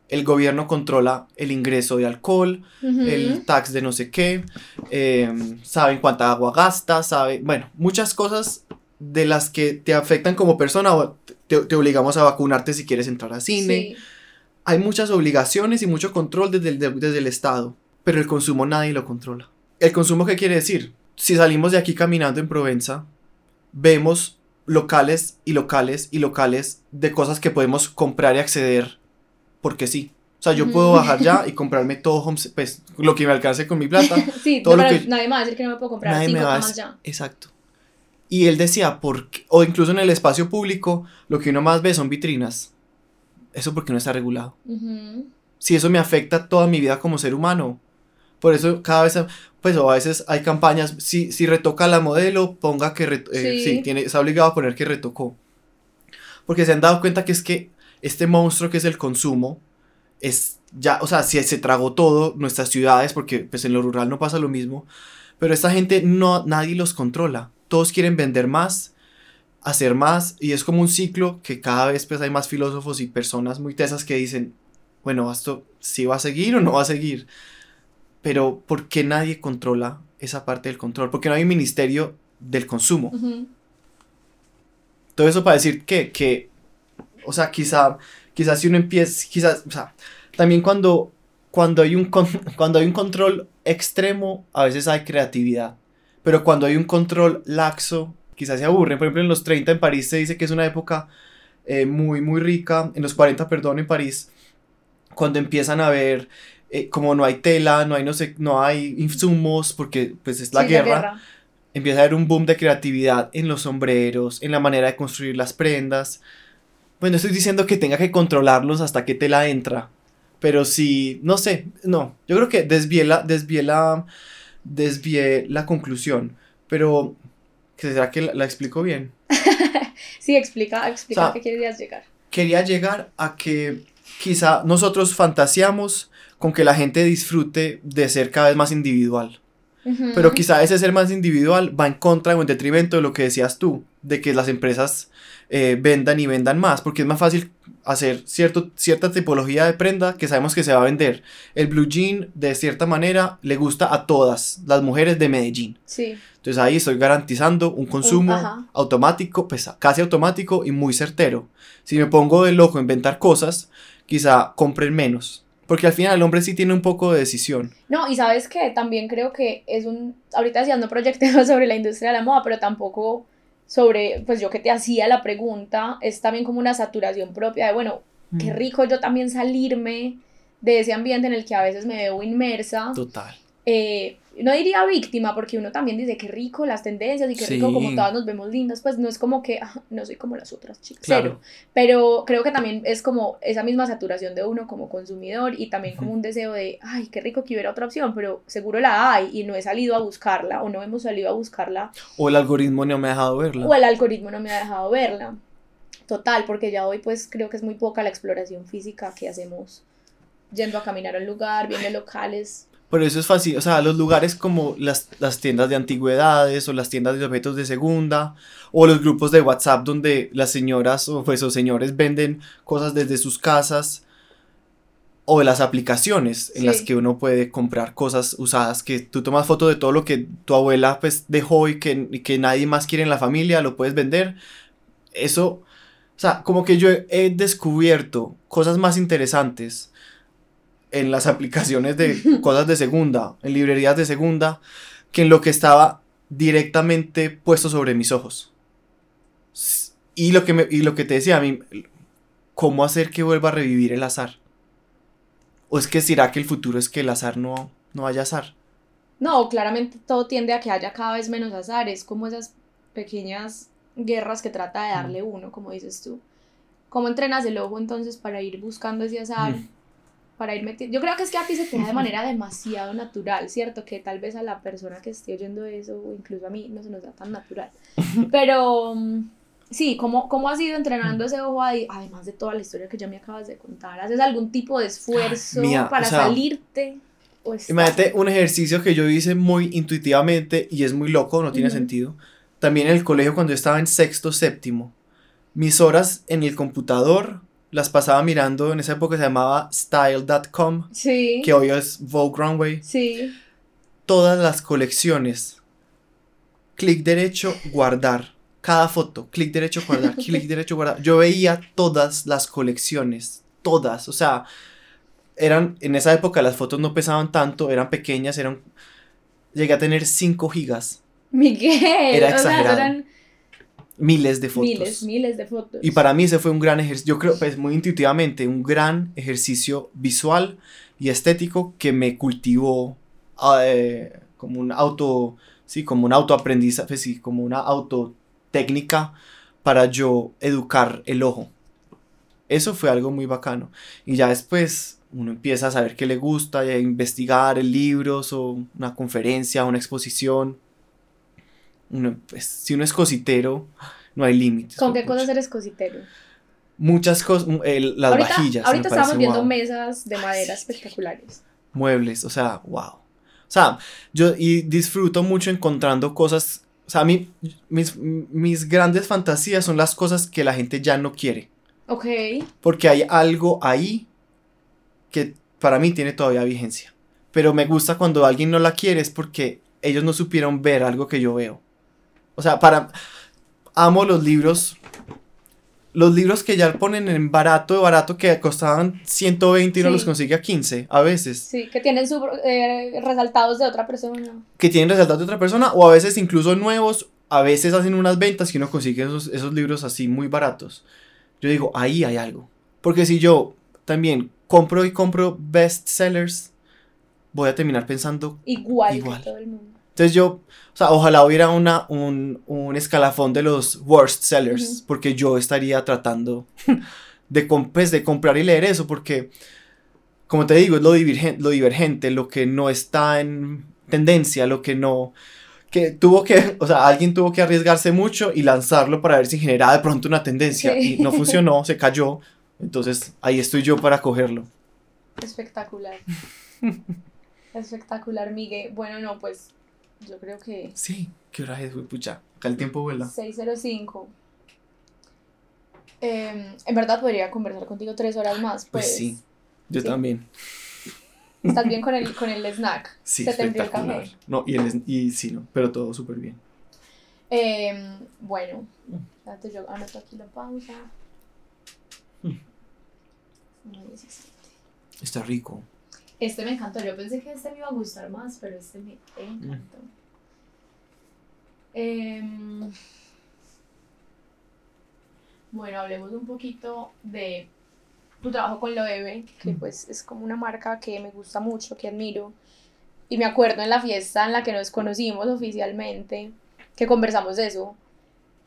el gobierno controla el ingreso de alcohol, el tax de no sé qué, eh, saben cuánta agua gastas, saben, bueno, muchas cosas de las que te afectan como persona o te, te obligamos a vacunarte si quieres entrar a cine.
Sí.
Hay muchas obligaciones y mucho control desde el, de- desde el Estado, pero el consumo nadie lo controla. ¿El consumo qué quiere decir? Si salimos de aquí caminando en Provenza, vemos locales y locales y locales de cosas que podemos comprar y acceder porque sí. O sea, yo puedo bajar ya y comprarme todo home, pues lo que me alcance con mi plata. <laughs>
Sí,
todo
no,
lo
pero
que-
nadie me va a decir que no me puedo comprar
Nadie me
cinco
va a
camas
dec-
ya.
Exacto. Y él decía, porque, o incluso en el espacio público, lo que uno más ve son vitrinas. Eso porque no está regulado. Si eso me afecta toda mi vida como ser humano. Por eso cada vez, pues o a veces hay campañas, si, si retoca la modelo, ponga que, eh,
Sí.
sí, tiene, está obligado a poner que retocó. Porque se han dado cuenta que es que este monstruo que es el consumo, es ya, o sea, si se tragó todo, nuestras ciudades, porque pues en lo rural no pasa lo mismo, pero esta gente no, nadie los controla. Todos quieren vender más, hacer más, y es como un ciclo que cada vez pues hay más filósofos y personas muy tesas que dicen, bueno, esto sí va a seguir o no va a seguir. Pero ¿por qué nadie controla esa parte del control? Porque no hay un ministerio del consumo.
Ujú.
Todo eso para decir que, que o sea, quizá, quizá si uno empieza, quizás, o sea, también cuando, cuando, hay un con- <laughs> cuando hay un control extremo, a veces hay creatividad. Pero cuando hay un control laxo, quizás se aburren. Por ejemplo, en los 30 en París se dice que es una época eh, muy, muy rica. En los 40, perdón, en París, cuando empiezan a ver, eh, como no hay tela, no hay, no sé, no hay insumos, porque pues es la
Sí,
guerra empieza a haber un boom de creatividad en los sombreros, en la manera de construir las prendas. Bueno, estoy diciendo que tenga que controlarlos hasta que te la entra. Pero si, no sé, no. Yo creo que desvié la, desvié la, desvié la conclusión. Pero, ¿será que la, la explico bien? <laughs>
Sí, explica, explica
O sea,
a qué querías llegar.
Quería llegar a que quizá nosotros fantaseamos con que la gente disfrute de ser cada vez más individual. Pero quizá ese ser más individual va en contra o en detrimento de lo que decías tú, de que las empresas eh, vendan y vendan más, porque es más fácil hacer cierto, cierta tipología de prenda que sabemos que se va a vender. El blue jean, de cierta manera, le gusta a todas las mujeres de Medellín.
Sí,
Entonces ahí estoy garantizando un consumo automático, pues casi automático y muy certero. Si me pongo de loco a inventar cosas, quizá compren menos. Porque al final el hombre sí tiene un poco de decisión.
No, y sabes que también creo que es un, ahorita decías no proyectemos <laughs> sobre la industria de la moda, pero tampoco sobre, pues yo que te hacía la pregunta, es también como una saturación propia de, bueno, qué
Mm.
rico yo también salirme de ese ambiente en el que a veces me veo inmersa.
Total.
Eh, no diría víctima, porque uno también dice qué rico las tendencias y qué rico como todas nos vemos lindas, pues no es como que "Ah, no soy como las otras chicas,
Claro.
Pero creo que también es como esa misma saturación de uno como consumidor y también como un deseo de, ay, qué rico que hubiera otra opción, pero seguro la hay y no he salido a buscarla o no hemos salido a buscarla
O el algoritmo no me ha dejado verla.
o el algoritmo no me ha dejado verla. Total, porque ya hoy pues creo que es muy poca la exploración física que hacemos yendo a caminar a un lugar, viendo locales.
Por eso es fácil, o sea, los lugares como las, las tiendas de antigüedades o las tiendas de objetos de segunda o los grupos de WhatsApp donde las señoras o, pues, o señores venden cosas desde sus casas. o las aplicaciones en las que uno puede comprar cosas usadas, que tú tomas foto de todo lo que tu abuela pues dejó y que, y que nadie más quiere en la familia, lo puedes vender. Eso, o sea, como que yo he descubierto cosas más interesantes en las aplicaciones de <laughs> cosas de segunda, en librerías de segunda, que en lo que estaba directamente puesto sobre mis ojos. Y lo que, me, y lo que te decía a mí, ¿cómo hacer que vuelva a revivir el azar? ¿O es que será que el futuro es que el azar no, no haya azar?
No, claramente todo tiende a que haya cada vez menos azar, es como esas pequeñas guerras que trata de darle uno, como dices tú. ¿Cómo entrenas el ojo entonces para ir buscando ese azar?
Mm.
Para ir metiendo... Yo creo que es que a ti se te da de manera demasiado natural, ¿cierto? Que tal vez a la persona que esté oyendo eso, o incluso a mí, no se nos da tan natural. Pero mm, sí, ¿cómo, cómo has ido entrenando ese ojo ahí? Además de toda la historia que ya me acabas de contar, ¿haces algún tipo de esfuerzo
Mía,
para
o sea,
salirte? ¿O
Imagínate un ejercicio que yo hice muy intuitivamente y es muy loco, no tiene sentido. También en el colegio cuando estaba en sexto, séptimo. Mis horas en el computador las pasaba mirando, en esa época se llamaba style.com,
Sí.
que hoy es Vogue Runway.
Sí.
Todas las colecciones. Clic derecho, guardar. Cada foto, clic derecho, guardar, <laughs> clic derecho, guardar. Yo veía todas las colecciones, todas. O sea, eran, en esa época las fotos no pesaban tanto, eran pequeñas, eran... Llegué a tener 5 gigas,
Miguel.
Era
o sea,
exagerado.
eran
miles de fotos.
miles, miles de fotos.
Y para mí ese fue un gran ejercicio, yo creo, pues muy intuitivamente, un gran ejercicio visual y estético que me cultivó eh, como un auto, sí, como un autoaprendizaje, pues sí, como una autotécnica para yo educar el ojo. Eso fue algo muy bacano. Y ya después uno empieza a saber qué le gusta y a investigar en libros o una conferencia, una exposición. Uno, pues, si uno es cositero, no hay límites.
¿Con qué
pucha.
cosas eres cositero?
Muchas cosas, las
ahorita
vajillas.
ahorita
parece
estábamos viendo mesas de madera espectaculares.
Muebles, o sea, wow. O sea, yo y disfruto mucho encontrando cosas. O sea, a mí, mis, mis grandes fantasías son las cosas que la gente ya no quiere.
Ok.
Porque hay algo ahí que para mí tiene todavía vigencia. Pero me gusta cuando alguien no la quiere es porque ellos no supieron ver algo que yo veo. O sea, para... Amo los libros. Los libros que ya ponen en barato, de barato, que costaban 120 y uno
Sí.
los consigue a 15 a veces.
Sí, que tienen sub- eh, resaltados de otra persona.
Que tienen resaltados de otra persona o a veces incluso nuevos. A veces hacen unas ventas y uno consigue esos, esos libros así muy baratos. Yo digo, ahí hay algo. Porque si yo también compro y compro bestsellers, voy a terminar pensando.
Igual,
Igual.
que todo el mundo.
Entonces yo, o sea, ojalá hubiera una, un, un escalafón de los worst sellers, porque yo estaría tratando <laughs> de, pues, de comprar y leer eso, porque, como te digo, es lo, divergen- lo divergente, lo que no está en tendencia, lo que no... Que tuvo que, <laughs> o sea, alguien tuvo que arriesgarse mucho y lanzarlo para ver si generaba de pronto una tendencia.
Sí.
Y no <laughs> funcionó, se cayó. Entonces ahí estoy yo para cogerlo.
Espectacular. Espectacular, Miguel. Bueno, no, pues yo creo que
Sí, qué hora es, güey, pucha. Acá el tiempo vuela.
605. Eh, en verdad podría conversar contigo tres horas más. Pues,
Pues sí, yo
sí.
también.
Estás bien con el, con el snack.
Sí,
Se te
espectacular.
café.
No, y, el, y sí, no, pero todo súper bien.
Eh, bueno, espérate, yo anoto aquí la pausa.
Mm.
1.17.
Está rico.
Este me encantó. Yo pensé que este me iba a gustar más, pero este me encantó. Em, bueno, hablemos un poquito de tu trabajo con Loewe, que
Mm.
pues es como una marca que me gusta mucho, que admiro. Y me acuerdo en la fiesta en la que nos conocimos oficialmente, que conversamos de eso.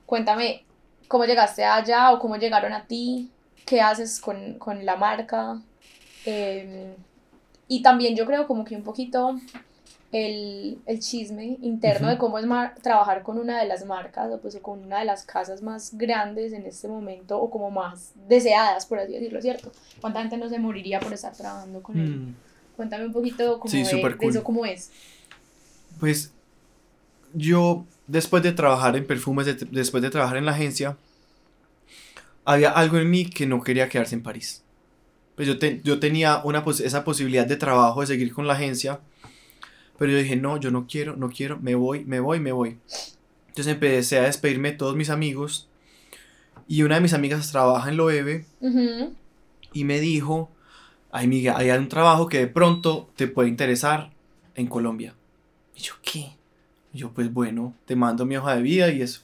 Cuéntame cómo llegaste allá o cómo llegaron a ti, qué haces con, con la marca. Em, y también yo creo como que un poquito el, el chisme interno de cómo es trabajar con una de las marcas o pues o con una de las casas más grandes en este momento o como más deseadas, por así decirlo, ¿cierto? ¿Cuánta gente no se moriría por estar trabajando con él?
Mm,
Cuéntame un poquito
Sí, cool.
eso cómo es.
Pues yo, después de trabajar en perfumes, de- después de trabajar en la agencia, había algo en mí que no quería quedarse en París. Pues yo, te- yo tenía una, esa posibilidad de trabajo, de seguir con la agencia, pero yo dije, no, yo no quiero, no quiero, me voy, me voy, me voy. Entonces empecé a despedirme de todos mis amigos y una de mis amigas trabaja en Loewe y me dijo, ay amiga, hay un trabajo que de pronto te puede interesar en Colombia. Y yo, ¿qué? Y yo, pues bueno, te mando mi hoja de vida y eso.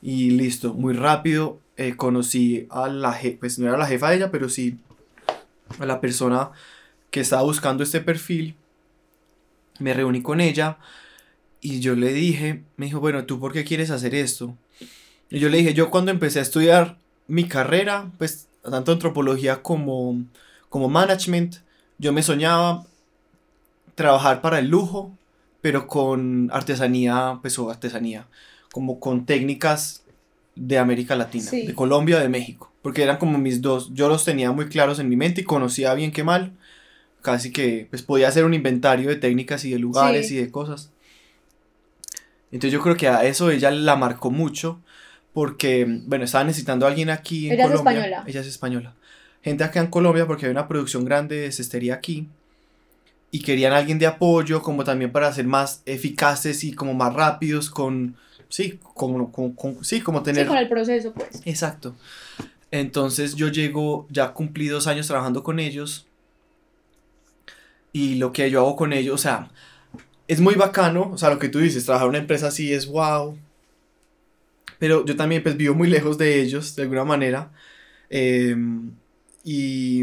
Y listo, muy rápido eh, conocí a la jefa, pues no era la jefa de ella, pero sí a la persona que estaba buscando este perfil. Me reuní con ella y yo le dije, me dijo, bueno, ¿tú por qué quieres hacer esto? Y yo le dije, yo cuando empecé a estudiar mi carrera, pues tanto antropología como, como management, yo me soñaba trabajar para el lujo, pero con artesanía, pues o artesanía, como con técnicas de América Latina,
Sí.
de Colombia, de México, porque eran como mis dos, yo los tenía muy claros en mi mente y conocía bien que mal, casi que pues podía hacer un inventario de técnicas y de lugares
Sí.
y de cosas. Entonces yo creo que a eso ella la marcó mucho porque, bueno, estaba necesitando a alguien aquí en
Ella es
Colombia.
española.
Ella es española. Gente acá en Colombia porque hay una producción grande de cestería aquí y querían a alguien de apoyo como también para ser más eficaces y como más rápidos con, sí, como, con, con- sí, como tener...
Sí, con el proceso, pues.
Exacto. Entonces yo llego, ya cumplí dos años trabajando con ellos. Y lo que yo hago con ellos, o sea, es muy bacano. O sea, lo que tú dices, trabajar en una empresa así es wow. Pero yo también pues vivo muy lejos de ellos, de alguna manera. Em, y,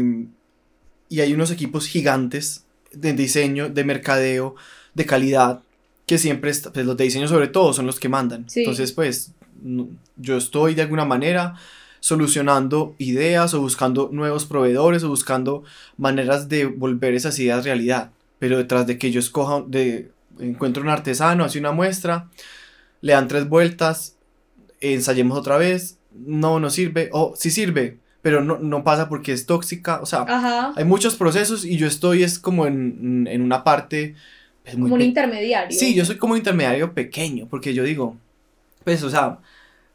y hay unos equipos gigantes de diseño, de mercadeo, de calidad, que siempre, est- pues los de diseño sobre todo, son los que mandan.
Sí.
Entonces, pues, no- yo estoy de alguna manera solucionando ideas o buscando nuevos proveedores o buscando maneras de volver esas ideas realidad. Pero detrás de que yo escoja, de, encuentro un artesano, hace una muestra, le dan tres vueltas, ensayemos otra vez, no, no sirve, o sí sirve, pero no, no pasa porque es tóxica, o sea,
Ajá.
hay muchos procesos y yo estoy es como en, en una parte... muy
Como un intermediario.
Sí, yo soy como un intermediario pequeño, porque yo digo, pues, o sea,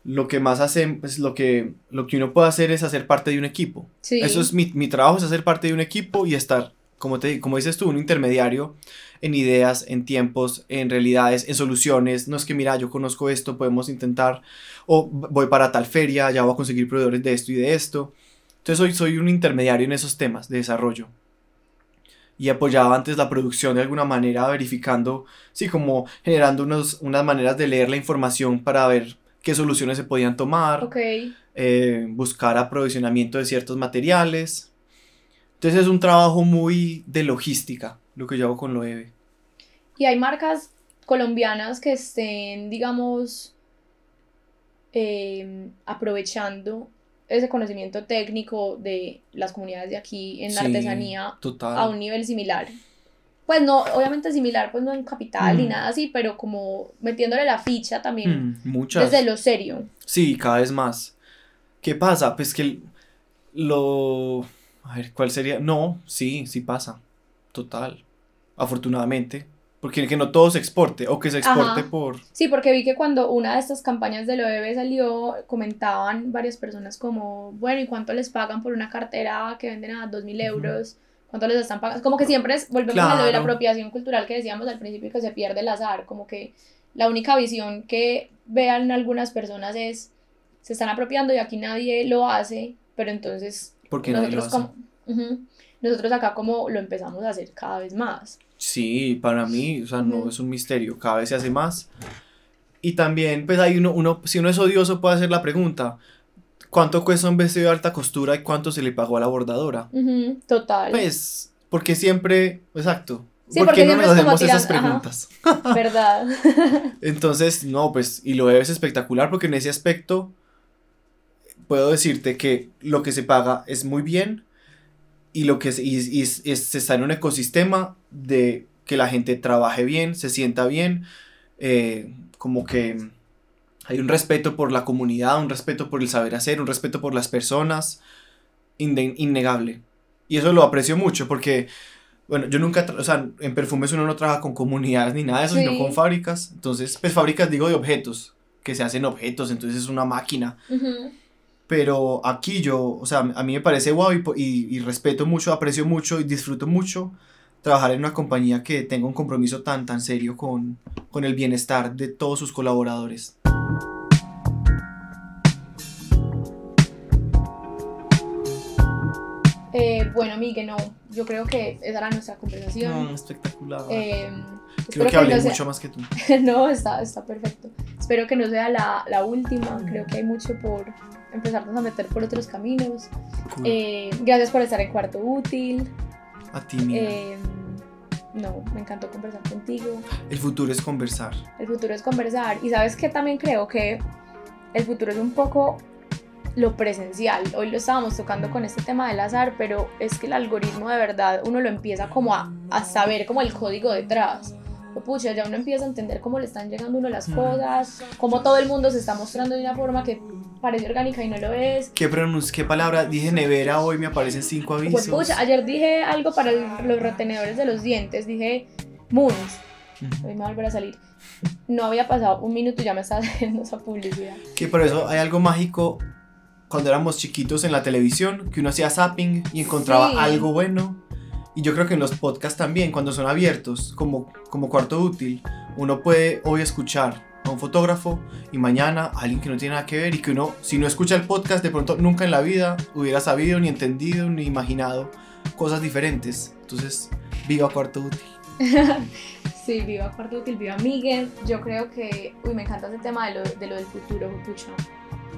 lo que más hace, pues, lo que, lo que uno puede hacer es hacer parte de un equipo.
Sí.
Eso es mi, mi trabajo, es hacer parte de un equipo y estar, como te como dices tú, un intermediario en ideas, en tiempos, en realidades, en soluciones. No es que, mira, yo conozco esto, podemos intentar, o voy para tal feria, ya voy a conseguir proveedores de esto y de esto. Entonces, soy, soy un intermediario en esos temas de desarrollo. Y apoyaba antes la producción de alguna manera, verificando, sí, como generando unos, unas maneras de leer la información para ver qué soluciones se podían tomar eh, buscar aprovisionamiento de ciertos materiales. Entonces es un trabajo muy de logística, lo que yo hago con Loewe.
Y hay marcas colombianas que estén, digamos, em, aprovechando ese conocimiento técnico de las comunidades de aquí en la
Sí,
artesanía
Total.
a un nivel similar. Pues no, obviamente similar, pues no en capital ni
Mm.
nada así, pero como metiéndole la ficha también
Mm, muchas.
desde lo serio.
Sí, cada vez más. ¿Qué pasa? Pues que lo... A ver, ¿cuál sería? No, sí, sí pasa. Total. Afortunadamente. Porque que no todo se exporte o que se exporte
Ajá.
por...
Sí, porque vi que cuando una de estas campañas de lo bebé salió, comentaban varias personas como, bueno, ¿y cuánto les pagan por una cartera que venden a dos mil euros? ¿Cuánto les están pagando? Como que siempre es, volvemos a lo de la
Claro.
apropiación cultural que decíamos al principio que se pierde el azar, como que la única visión que vean algunas personas es, se están apropiando y aquí nadie lo hace, pero entonces
Porque nadie lo
nosotros
hace.
como... Nosotros acá como lo empezamos a hacer cada vez más.
Sí, para mí, o sea, no es un misterio, cada vez se hace más. Y también, pues hay uno, uno, si uno es odioso puede hacer la pregunta, ¿cuánto cuesta un vestido de alta costura y cuánto se le pagó a la bordadora?
Total.
Pues, porque siempre, exacto,
Sí,
¿por
porque
qué no nos hacemos esas
tiran- ajá.
preguntas?
¿Verdad? <laughs>
Entonces, no, pues, y lo es espectacular porque en ese aspecto puedo decirte que lo que se paga es muy bien y lo que es, y, y es- es- se está en un ecosistema de que la gente trabaje bien, se sienta bien, eh, como que hay un respeto por la comunidad, un respeto por el saber hacer, un respeto por las personas, innegable. Y eso lo aprecio mucho porque, bueno, yo nunca, o sea, en perfumes uno no trabaja con comunidades ni nada de eso, sino
Sí.
con fábricas. Entonces, pues fábricas digo de objetos, que se hacen objetos, entonces es una máquina.
Ujú.
Pero aquí yo, o sea, a mí me parece guau y, po- y, y respeto mucho, aprecio mucho y disfruto mucho trabajar en una compañía que tenga un compromiso tan, tan serio con, con el bienestar de todos sus colaboradores.
Eh, bueno, Miguel, no, yo creo que esa era nuestra conversación.
No, espectacular.
Eh,
Creo que hablé
no sea-
mucho más que tú. <laughs>
no, está, está perfecto. Espero que no sea la, la última. Creo que hay mucho por empezarnos a meter por otros caminos.
Cool.
Eh, gracias por estar en Cuarto Útil.
a ti, mira.
Eh, no, me encantó conversar contigo.
El futuro es conversar.
El futuro es conversar. Y sabes que también creo que el futuro es un poco lo presencial. Hoy lo estábamos tocando con este tema del azar, pero es que el algoritmo de verdad uno lo empieza como a, a saber como el código detrás. Pucha, ya uno empieza a entender cómo le están llegando a uno las cosas, cómo todo el mundo se está mostrando de una forma que parece orgánica y no lo es.
¿Qué, qué palabra? Dije nevera, hoy me aparecen cinco
Pues,
avisos.
pucha, ayer dije algo para los retenedores de los dientes, dije moons, hoy me va a volver a salir. No había pasado un minuto y ya me estaba <laughs> haciendo esa publicidad.
Que por eso hay algo mágico cuando éramos chiquitos en la televisión, que uno hacía zapping y encontraba
Sí.
algo bueno. Y yo creo que en los podcasts también, cuando son abiertos, como, como cuarto útil, uno puede hoy escuchar a un fotógrafo y mañana a alguien que no tiene nada que ver y que uno, si no escucha el podcast, de pronto nunca en la vida hubiera sabido, ni entendido, ni imaginado cosas diferentes. Entonces, viva cuarto útil. <laughs>
Sí, viva Cuarto Útil, viva Miguel. Yo creo que, uy, me encanta ese tema de lo, de lo del futuro, pucha.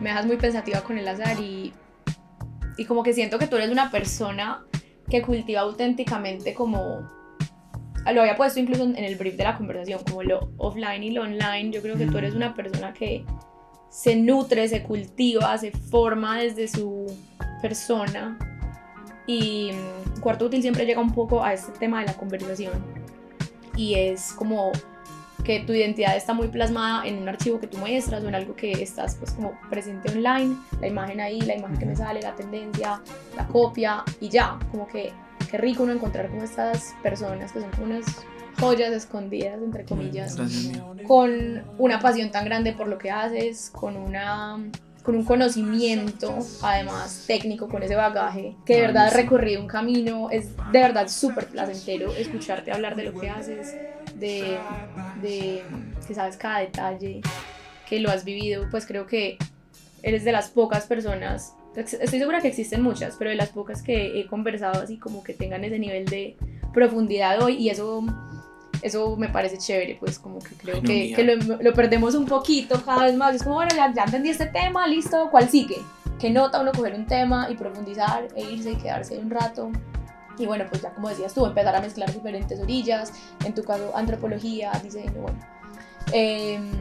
Me dejas muy pensativa con el azar y, y como que siento que tú eres una persona que cultiva auténticamente como... Lo había puesto incluso en el brief de la conversación, como lo offline y lo online. Yo creo que tú eres una persona que se nutre, se cultiva, se forma desde su persona. Y mm, Cuarto Útil siempre llega un poco a este tema de la conversación y es como que tu identidad está muy plasmada en un archivo que tú muestras o en algo que estás pues como presente online, la imagen ahí, la imagen que me sale, la tendencia, la copia y ya, como que qué rico uno encontrar como estas personas que son como unas joyas escondidas entre comillas
Gracias,
con una pasión tan grande por lo que haces, con una con un conocimiento además técnico, con ese bagaje, que de verdad recorrido un camino, es de verdad súper placentero escucharte hablar de lo que haces, de, de que sabes cada detalle, que lo has vivido, pues creo que eres de las pocas personas, estoy segura que existen muchas, pero de las pocas que he conversado así como que tengan ese nivel de profundidad hoy y eso eso me parece chévere, pues como que creo
Ay, no,
que, que lo, lo perdemos un poquito cada vez más. Es como, bueno, ya, ya entendí este tema, listo, ¿cuál sigue? Que nota uno coger un tema y profundizar e irse y quedarse un rato. Y bueno, pues ya como decías tú, empezar a mezclar diferentes orillas, en tu caso antropología, diseño, bueno. Em,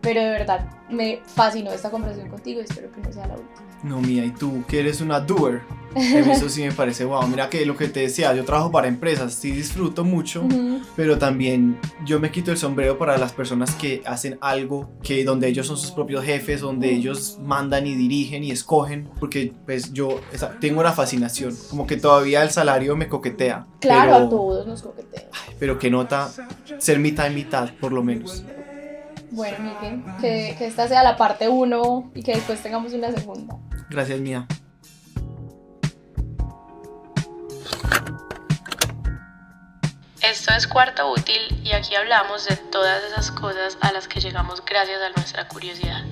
pero de verdad, me fascinó esta conversación contigo y espero que no sea la última.
No, mía, y tú, que eres una doer. Eso sí me parece wow. Mira que lo que te decía, yo trabajo para empresas, sí disfruto mucho, pero también yo me quito el sombrero para las personas que hacen algo que donde ellos son sus propios jefes, donde ellos mandan y dirigen y escogen, porque pues yo tengo una fascinación, como que todavía el salario me coquetea.
Claro,
pero,
a todos nos coquetean.
Pero que nota ser mitad y mitad, por lo menos.
Bueno, Miguel, que, que esta sea la parte 1 y que después tengamos una segunda.
Gracias, mía.
Esto es Cuarto Útil y aquí hablamos de todas esas cosas a las que llegamos gracias a nuestra curiosidad.